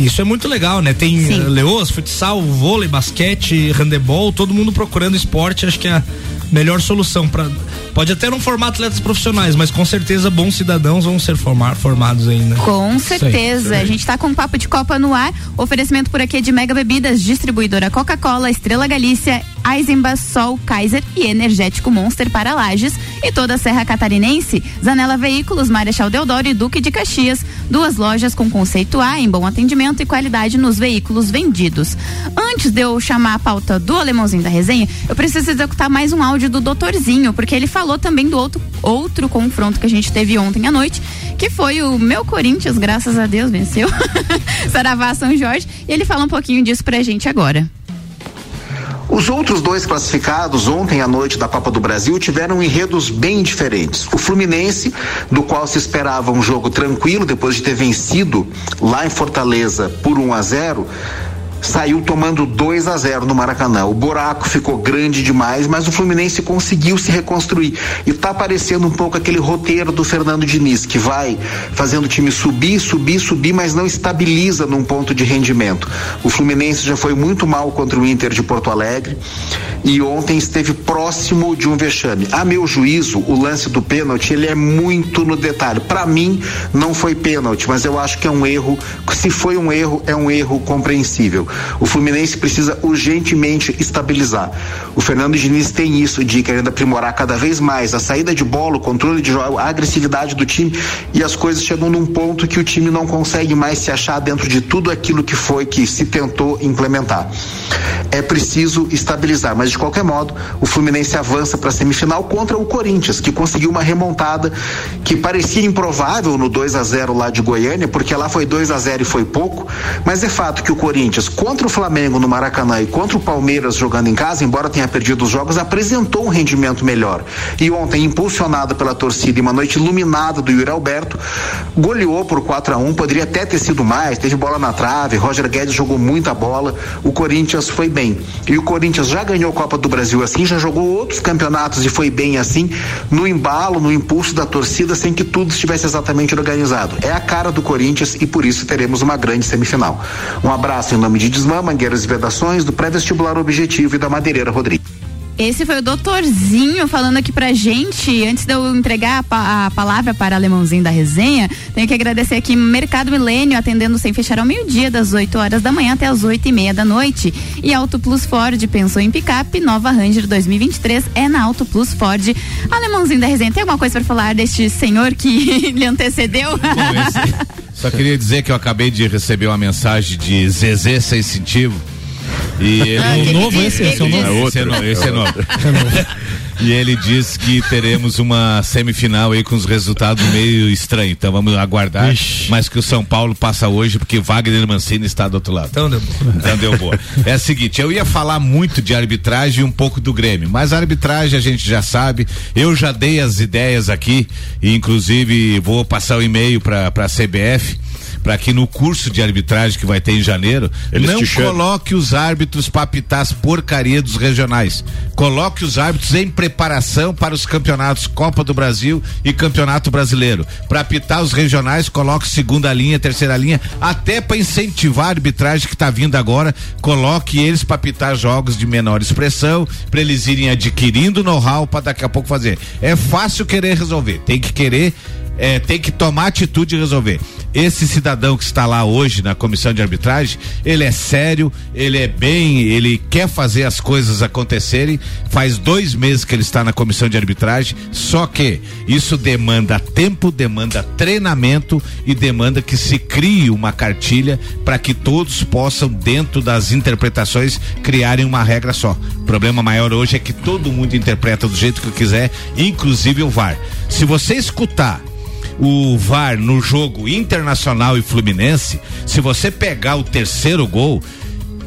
Isso é muito legal, né? Tem Sim. eh, leoas, futsal, vôlei, basquete, handebol, todo mundo procurando esporte, acho que é a melhor solução para pode até não formar atletas profissionais, mas com certeza bons cidadãos vão ser formar, formados ainda. Com Isso aí, certeza. aí. A gente tá com um papo de Copa no ar. Oferecimento por aqui de Mega Bebidas, distribuidora Coca-Cola, Estrela Galícia, Eisenbach, Sol, Kaiser e Energético Monster para Lages. E toda a Serra Catarinense, Zanela Veículos, Marechal Deodoro e Duque de Caxias. Duas lojas com conceito A em bom atendimento e qualidade nos veículos vendidos. Antes de eu chamar a pauta do alemãozinho da resenha, eu preciso executar mais um áudio do doutorzinho, porque ele falou também do outro, outro confronto que a gente teve ontem à noite, que foi o meu Corinthians, graças a Deus, venceu. Saravá São Jorge. E ele fala um pouquinho disso pra gente agora. Os outros dois classificados ontem à noite da Copa do Brasil tiveram enredos bem diferentes. O Fluminense, do qual se esperava um jogo tranquilo depois de ter vencido lá em Fortaleza por 1 a 0, saiu tomando 2 a 0 no Maracanã. O buraco ficou grande demais, mas o Fluminense conseguiu se reconstruir. E tá parecendo um pouco aquele roteiro do Fernando Diniz, que vai fazendo o time subir, subir, subir, mas não estabiliza num ponto de rendimento. O Fluminense já foi muito mal contra o Inter de Porto Alegre e ontem esteve próximo de um vexame. A meu juízo, o lance do pênalti, ele é muito no detalhe. Para mim, não foi pênalti, mas eu acho que é um erro. Se foi um erro, é um erro compreensível. O Fluminense precisa urgentemente estabilizar. O Fernando Diniz tem isso de querendo aprimorar cada vez mais a saída de bola, o controle de jogo, a agressividade do time e as coisas chegam num ponto que o time não consegue mais se achar dentro de tudo aquilo que foi que se tentou implementar. É preciso estabilizar, mas de qualquer modo, o Fluminense avança para a semifinal contra o Corinthians, que conseguiu uma remontada que parecia improvável no 2 a 0 lá de Goiânia, porque lá foi 2 a 0 e foi pouco, mas é fato que o Corinthians contra o Flamengo no Maracanã e contra o Palmeiras jogando em casa, embora tenha perdido os jogos, apresentou um rendimento melhor. E ontem, impulsionado pela torcida e uma noite iluminada do Yuri Alberto, goleou por 4 a 1 poderia até ter sido mais, teve bola na trave, Roger Guedes jogou muita bola, o Corinthians foi bem. E o Corinthians já ganhou a Copa do Brasil assim, já jogou outros campeonatos e foi bem assim, no embalo, no impulso da torcida, sem que tudo estivesse exatamente organizado. É a cara do Corinthians e por isso teremos uma grande semifinal. Um abraço em nome de Desmã, Mangueiras e Vedações, do pré-vestibular Objetivo e da Madeireira Rodrigues. Esse foi o doutorzinho falando aqui pra gente. Antes de eu entregar a, pa a palavra para o alemãozinho da resenha, tenho que agradecer aqui Mercado Milênio, atendendo sem fechar ao meio-dia, das 8 horas da manhã até as 8 e meia da noite. E Auto Plus Ford, pensou em picape, nova Ranger 2023 é na Auto Plus Ford. Alemãozinho da resenha, tem alguma coisa para falar deste senhor que lhe antecedeu? Bom, esse, só queria dizer que eu acabei de receber uma mensagem de Zezé Sensitivo. E ele, Ah, o novo esse? Esse é o novo? Esse é novo. Esse é novo. E ele diz que teremos uma semifinal aí com os resultados meio estranhos. Então vamos aguardar. Mas que o São Paulo passa hoje porque Wagner Mancini está do outro lado. Então deu boa. Então deu boa. É o seguinte, eu ia falar muito de arbitragem e um pouco do Grêmio, mas a arbitragem a gente já sabe. Eu já dei as ideias aqui, e inclusive vou passar o e-mail para a CBF para que no curso de arbitragem que vai ter em janeiro, Eles não coloque os árbitros para apitar as porcaria dos regionais. Coloque os árbitros em preparação para os campeonatos Copa do Brasil e Campeonato Brasileiro. Para apitar os regionais, coloque segunda linha, terceira linha, até para incentivar a arbitragem que está vindo agora, coloque eles para apitar jogos de menor expressão, para eles irem adquirindo know-how para daqui a pouco fazer. É fácil querer resolver, tem que querer é, tem que tomar atitude e resolver. Esse cidadão que está lá hoje na comissão de arbitragem, ele é sério, ele é bem, ele quer fazer as coisas acontecerem. Faz dois meses que ele está na comissão de arbitragem, só que isso demanda tempo, demanda treinamento e demanda que se crie uma cartilha para que todos possam, dentro das interpretações, criarem uma regra só. O problema maior hoje é que todo mundo interpreta do jeito que quiser, inclusive o VAR. Se você escutar o VAR no jogo Internacional e Fluminense, se você pegar o terceiro gol,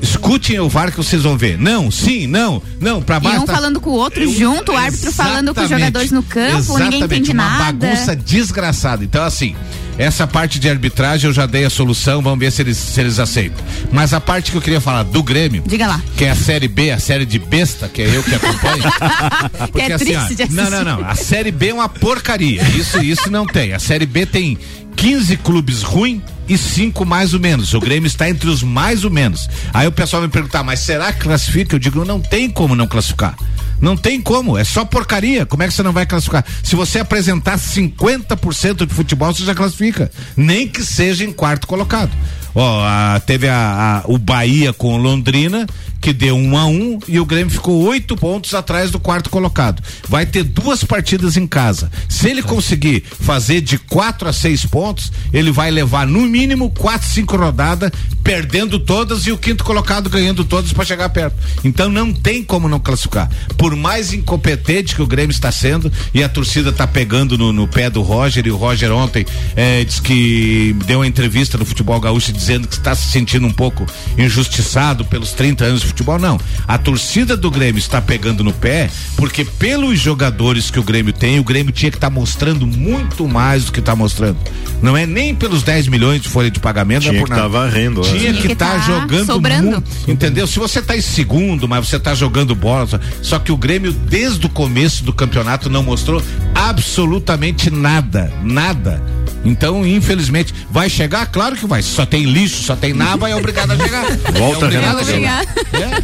escutem o VAR que vocês vão ver. Não, sim, não, não, pra E baixo. um tá- falando com o outro junto, o árbitro falando com os jogadores no campo, ninguém entende uma nada. bagunça desgraçada. Então, assim, essa parte de arbitragem eu já dei a solução, vamos ver se eles, se eles aceitam. Mas a parte que eu queria falar do Grêmio, Diga lá. que é a série B, a série de besta, que é eu que acompanho. Que é triste de não, não, não. A série B é uma porcaria. Isso, isso não tem. A série B tem 15 clubes ruins e cinco mais ou menos. O Grêmio está entre os mais ou menos. Aí o pessoal me perguntar, mas será que classifica? Eu digo, não tem como não classificar. Não tem como, é só porcaria. Como é que você não vai classificar? Se você apresentar 50% de futebol, você já classifica. Nem que seja em quarto colocado. Ó, teve a, a- o Bahia com Londrina, que deu um a um e o Grêmio ficou oito pontos atrás do quarto colocado. Vai ter duas partidas em casa. Se ele conseguir fazer de quatro a seis pontos, ele vai levar no mínimo quatro, cinco rodadas, perdendo todas e o quinto colocado ganhando todas para chegar perto. Então não tem como não classificar. Por mais incompetente que o Grêmio está sendo e a torcida está pegando no, no pé do Roger e o Roger ontem eh, disse que deu uma entrevista no Futebol Gaúcho dizendo que está se sentindo um pouco injustiçado pelos 30 anos de futebol. Não. A torcida do Grêmio está pegando no pé porque pelos jogadores que o Grêmio tem, o Grêmio tinha que estar mostrando muito mais do que está mostrando. Não é nem pelos 10 milhões de folha de pagamento, não é Tinha por que tá varrendo. Tinha Tinha que estar tá jogando sobrando. muito, entendeu? Se você está em segundo, mas você está jogando bola, só- só que o Grêmio desde o começo do campeonato não mostrou absolutamente nada, nada. Então, infelizmente, vai chegar? Claro que vai. Se só tem lixo, só tem nada, é obrigado a chegar. Volta, é obrigado a Renato chegar.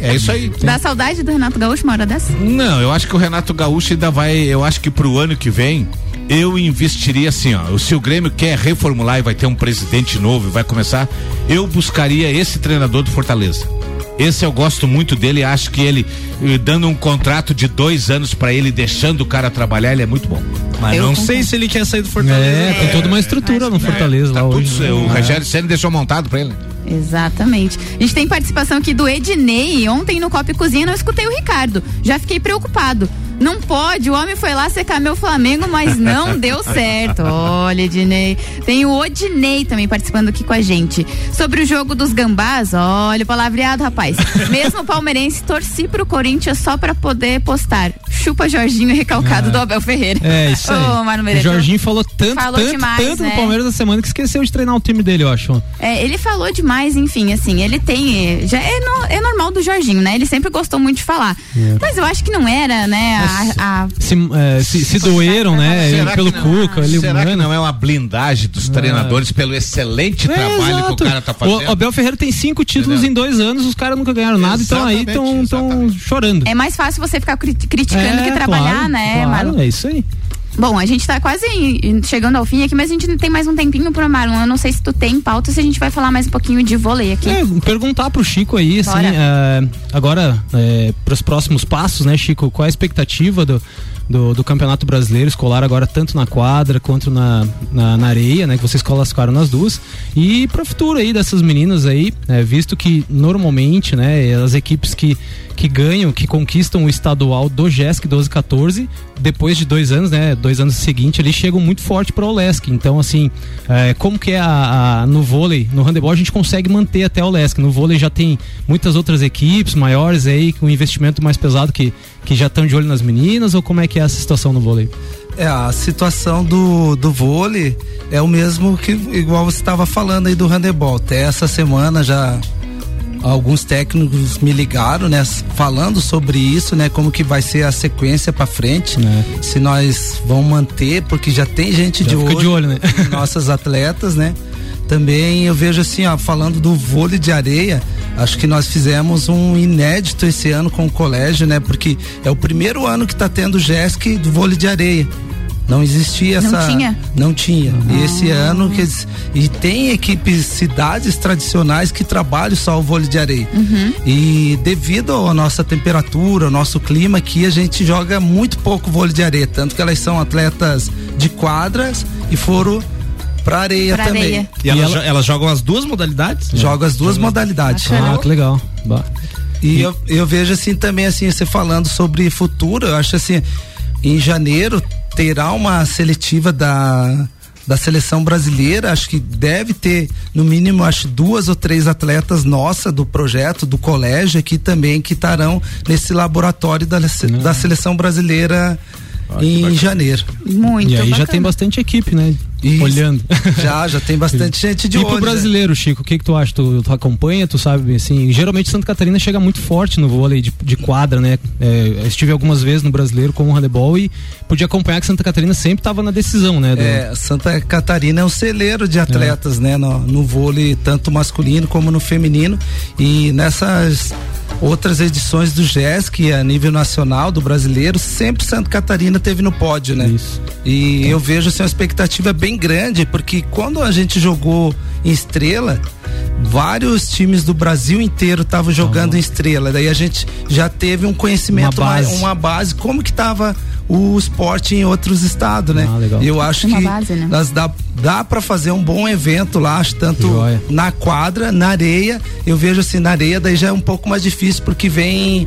É, é isso aí. Dá saudade do Renato Gaúcho uma hora dessa? Não, eu acho que o Renato Gaúcho ainda vai, eu acho que pro ano que vem, eu investiria assim, ó. Se o Grêmio quer reformular e vai ter um presidente novo e vai começar, eu buscaria esse treinador do Fortaleza. Esse eu gosto muito dele, acho que ele eh, dando um contrato de dois anos pra ele, deixando o cara trabalhar, ele é muito bom. Mas Eu não concordo. sei se ele quer sair do Fortaleza. É, tem toda uma estrutura no Fortaleza lá Tudo hoje. isso, o É. Rogério Senna deixou montado pra ele. Exatamente. A gente tem participação aqui do Ednei. Ontem no Copa e Cozinha não escutei o Ricardo. Já fiquei preocupado. Não pode, o homem foi lá secar meu Flamengo, mas não deu certo. Olha, Ednei. Tem o Odinei também participando aqui com a gente. Sobre o jogo dos gambás, olha o palavreado, rapaz. Mesmo palmeirense, torci pro Corinthians só pra poder postar. Chupa Jorginho recalcado do Abel Ferreira. É, isso aí. O. Jorginho falou tanto, Falou tanto, demais, tanto né? no Palmeiras da semana que esqueceu de treinar o time dele, eu acho. É, ele falou demais, enfim, assim, ele tem. Já é, no- é normal do Jorginho, né? Ele sempre gostou muito de falar. É. Mas eu acho que não era, né? A, a- Se, é, se, se doeram, né? Será pelo que não- Cuca, ele, Será que mano. não é uma blindagem dos treinadores pelo excelente É, trabalho exato. que o cara tá fazendo? O Abel Ferreira tem cinco títulos em dois anos, os caras nunca ganharam nada, então aí Exatamente, estão chorando. é mais fácil você ficar cri- criticando É, que trabalhar, claro, né, claro? É isso aí. Bom, a gente tá quase chegando ao fim aqui, mas a gente tem mais um tempinho pro Marlon. Eu não sei se tu tem pauta, se a gente vai falar mais um pouquinho de vôlei aqui. É, perguntar pro Chico aí, assim, é, agora, é, para os próximos passos, né, Chico? Qual é a expectativa do, do, do Campeonato Brasileiro Escolar agora, tanto na quadra quanto na, na, na areia, né? Que vocês classificaram nas duas. E para o futuro aí dessas meninas aí, é, visto que normalmente, né, as equipes que, que ganham, que conquistam o estadual do GESC 12-14, depois de dois anos, né, dois anos seguintes, eles chegam muito forte para o LESC. Então, assim, é, como que é a, a- no vôlei, no handebol a gente consegue manter até o LESC. No vôlei já tem muitas outras equipes maiores aí, com investimento mais pesado que, que já estão de olho nas meninas, ou como é que é essa situação no vôlei? É, a situação do, do vôlei é o mesmo que, igual você estava falando aí do handebol. Até essa semana já alguns técnicos me ligaram, né, falando sobre isso, né, como que vai ser a sequência para frente, se nós vamos manter, porque já tem gente Já de olho, de olho, né? nossas atletas, né? Também eu vejo assim, ó, falando do vôlei de areia, acho que nós fizemos um inédito esse ano com o colégio, né? Porque é o primeiro ano que está tendo JESC do vôlei de areia. Não existia Não essa. tinha? Não tinha. E esse ano que eles- e tem equipes, cidades tradicionais que trabalham só o vôlei de areia. Uhum. E devido à nossa temperatura, ao nosso clima aqui, a gente joga muito pouco vôlei de areia, tanto que elas são atletas de quadras e foram pra areia Pra também. areia. E elas, jo- elas jogam as duas modalidades? Jogam as duas modalidades. Ah, que legal. Bah. E eu, eu vejo assim também, assim, você falando sobre futuro, eu acho assim, em janeiro terá uma seletiva da, da seleção brasileira, acho que deve ter, no mínimo, acho duas ou três atletas nossa do projeto, do colégio aqui também, que estarão nesse laboratório da, da seleção brasileira em janeiro. Muito e aí já bacana. tem bastante equipe, né? Isso. Olhando. Já, já tem bastante gente de e pro olho, né? brasileiro, Chico, o que que tu acha? Tu, tu acompanha, tu sabe, assim, geralmente Santa Catarina chega muito forte no vôlei de, de quadra, né? É, estive algumas vezes no brasileiro com o handebol e pude acompanhar que Santa Catarina sempre estava na decisão, né? do- É, Santa Catarina é um celeiro de atletas, né? No, no vôlei, tanto masculino como no feminino. E nessas outras edições do GESC, a nível nacional, do brasileiro, sempre Santa Catarina teve no pódio, né? E eu vejo assim, uma expectativa bem grande, porque quando a gente jogou em estrela, vários times do Brasil inteiro estavam jogando em estrela. Daí a gente já teve um conhecimento, Uma mais- base. uma base, como que tava o esporte em outros estados, né? Ah, legal. E eu acho Uma que base, né? nós dá, dá para fazer um bom evento lá, acho, tanto na quadra, na areia. Eu vejo assim, na areia daí já é um pouco mais difícil, porque vem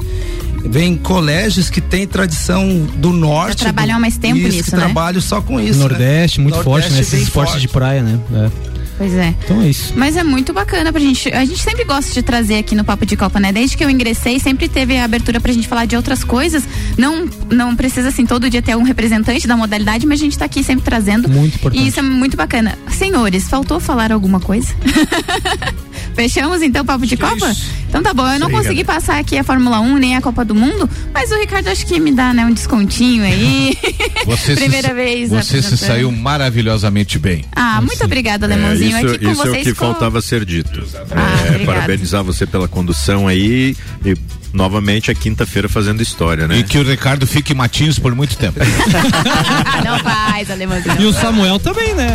vem colégios que têm tradição do norte. Já trabalham do, há mais tempo isso, nisso, que né? trabalham só com isso. Nordeste, né? muito forte, né? Nordeste Esses esportes forte. de praia, né? É. Pois é. Então é isso. Mas é muito bacana pra gente. A gente sempre gosta de trazer aqui no Papo de Copa, né? Desde que eu ingressei, sempre teve a abertura pra gente falar de outras coisas. Não, não precisa, assim, todo dia ter um representante da modalidade, mas a gente tá aqui sempre trazendo. Muito importante. E isso é muito bacana. Senhores, faltou falar alguma coisa? Fechamos então o Papo de Copa? Então tá bom, eu não Obrigado. consegui passar aqui a Fórmula 1 nem a Copa do Mundo, mas o Ricardo acho que me dá, né, um descontinho aí. Você Primeira se, vez. Você se saiu maravilhosamente bem. Ah, muito obrigada, Lemãozinho. É, isso aqui com isso é vocês o que ficou- faltava ser dito. Ah, É, parabenizar você pela condução aí. E novamente a quinta-feira fazendo história, né? E que o Ricardo fique em Matinhos por muito tempo. Não faz, alemãozão. E o Samuel também, né?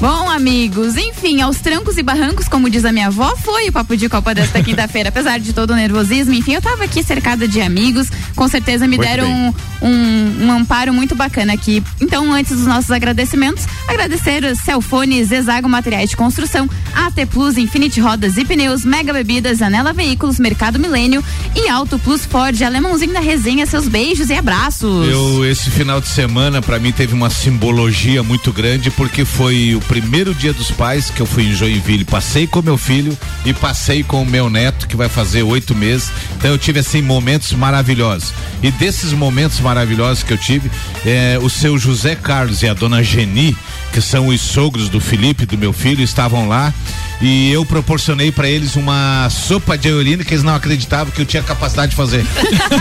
Bom, amigos, enfim, aos trancos e barrancos, como diz a minha avó, foi o papo de Copa desta quinta-feira. Apesar de todo o nervosismo, enfim, eu tava aqui cercada de amigos, com certeza me Muito deram um, um, um amparo muito bacana aqui. Então, antes dos nossos agradecimentos, agradecer os Celfone, Zezago Materiais de Construção, AT Plus, Infinity Rodas e Pneus, Mega Bebidas, Anela Veículos, Mercado Milênio e Auto Plus Ford, alemãozinho da resenha, seus beijos e abraços. Eu, esse final de semana, pra mim, teve uma simbologia muito grande, porque foi o primeiro dia dos pais que eu fui em Joinville. Passei com meu filho e passei com o meu neto, que vai fazer oito meses. Então eu tive, assim, momentos maravilhosos. E desses momentos maravilhosos que eu tive, é, o seu José Carlos e a dona Geni, que são os sogros do Felipe, do meu filho, estavam lá. E eu proporcionei pra eles uma sopa de eolina que eles não acreditavam que eu tinha capacidade de fazer.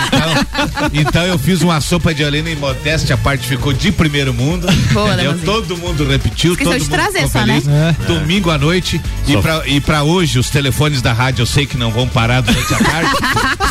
Então, então eu fiz uma sopa de eolina em modéstia, a parte ficou de primeiro mundo. Boa, entendeu? Leozinho. Todo mundo repetiu, Esqueceu todo mundo trazer ficou só, feliz. né? Domingo à noite e e pra hoje os telefones da rádio eu sei que não vão parar durante a tarde.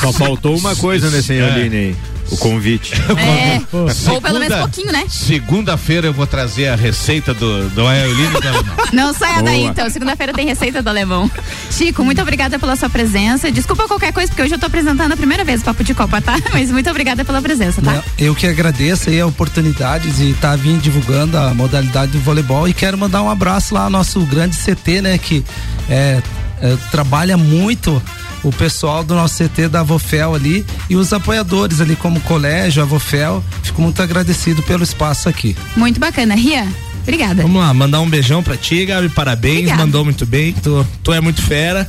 Só faltou uma coisa nesse É. Eoline aí. O convite. É, ou Segunda- pelo menos pouquinho, né? Segunda-feira eu vou trazer a receita do, do Eolino do Alemão. Não saia daí, Boa. então. Segunda-feira tem receita do alemão. Chico, muito obrigada pela sua presença. Desculpa qualquer coisa, porque hoje eu tô apresentando a primeira vez o Papo de Copa, tá? Mas muito obrigada pela presença, tá? Eu que agradeço aí a oportunidade de estar vindo divulgando a modalidade do voleibol e quero mandar um abraço lá ao nosso grande CT, né, que é, é, trabalha muito o pessoal do nosso CT da Avofel ali e os apoiadores ali como o colégio, Avofel. Fico muito agradecido pelo espaço aqui. Muito bacana. Ria, obrigada. Vamos lá, mandar um beijão pra ti, Gabi, parabéns, Obrigada. mandou muito bem, tu, tu é muito fera.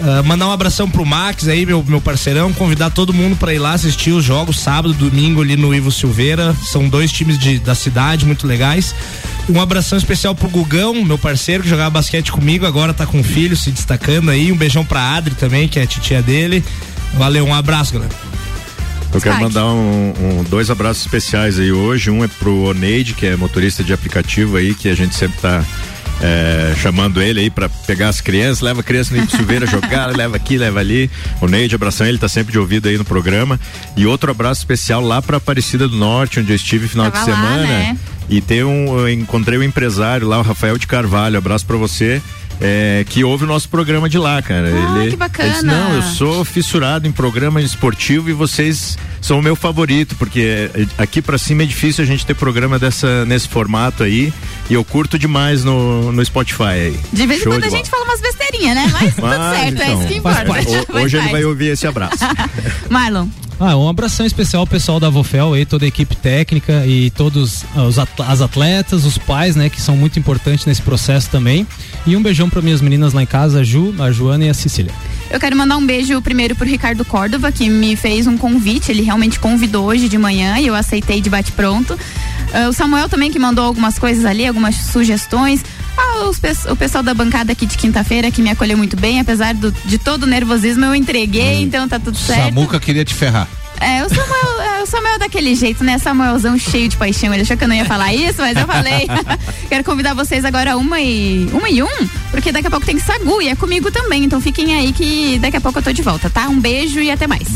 Ah, mandar um abração pro Max aí, meu, meu parceirão, convidar todo mundo pra ir lá assistir os jogos sábado, domingo ali no Ivo Silveira. São dois times de, da cidade muito legais. Um abração especial pro Gugão, meu parceiro que jogava basquete comigo, agora tá com o filho se destacando aí. Um beijão pra Adri também, que é a titia dele. Valeu, um abraço, galera. Eu quero mandar um, um- dois abraços especiais aí hoje. Um é pro Oneide, que é motorista de aplicativo aí, que a gente sempre tá é, chamando ele aí pra pegar as crianças, leva a criança no Silveira jogar, leva aqui, leva ali. O Neide, abração, ele tá sempre de ouvido aí no programa. E outro abraço especial lá pra Aparecida do Norte, onde eu estive final Tava de lá, semana. né? E tem um, eu encontrei um empresário lá, o Rafael de Carvalho. Abraço pra você. é, que ouve o nosso programa de lá, cara. Ah, ele, que bacana. ele disse, não, eu sou fissurado em programa esportivo e vocês são o meu favorito, porque é, aqui pra cima é difícil a gente ter programa dessa, nesse formato aí. E eu curto demais no, no Spotify aí. De vez em quando a gente bola. fala umas besteirinhas, né? Mas tudo Mas, certo, é então, isso que faz importa. Faz Hoje ele vai ouvir esse abraço. Marlon, Ah, um abração especial ao pessoal da Vofel aí, toda a equipe técnica e todos ah, os as atletas, os pais, né, que são muito importantes nesse processo também. E um beijão para minhas meninas lá em casa, a Ju, a Joana e a Cecília. Eu quero mandar um beijo primeiro pro Ricardo Córdova, que me fez um convite. Ele realmente convidou hoje de manhã e eu aceitei de bate-pronto. Ah, o Samuel também, que mandou algumas coisas ali, algumas sugestões. Ah, os o pessoal da bancada aqui de quinta-feira, que me acolheu muito bem, apesar do- de todo o nervosismo, eu entreguei, então tá tudo certo. Samuca queria te ferrar. É, o Samuel, é, o Samuel é daquele jeito, né? Samuelzão cheio de paixão. Ele achou que eu não ia falar isso, mas eu falei. Quero convidar vocês agora uma e uma e um, porque daqui a pouco tem Sagu e é comigo também. Então fiquem aí que daqui a pouco eu tô de volta, tá? Um beijo e até mais.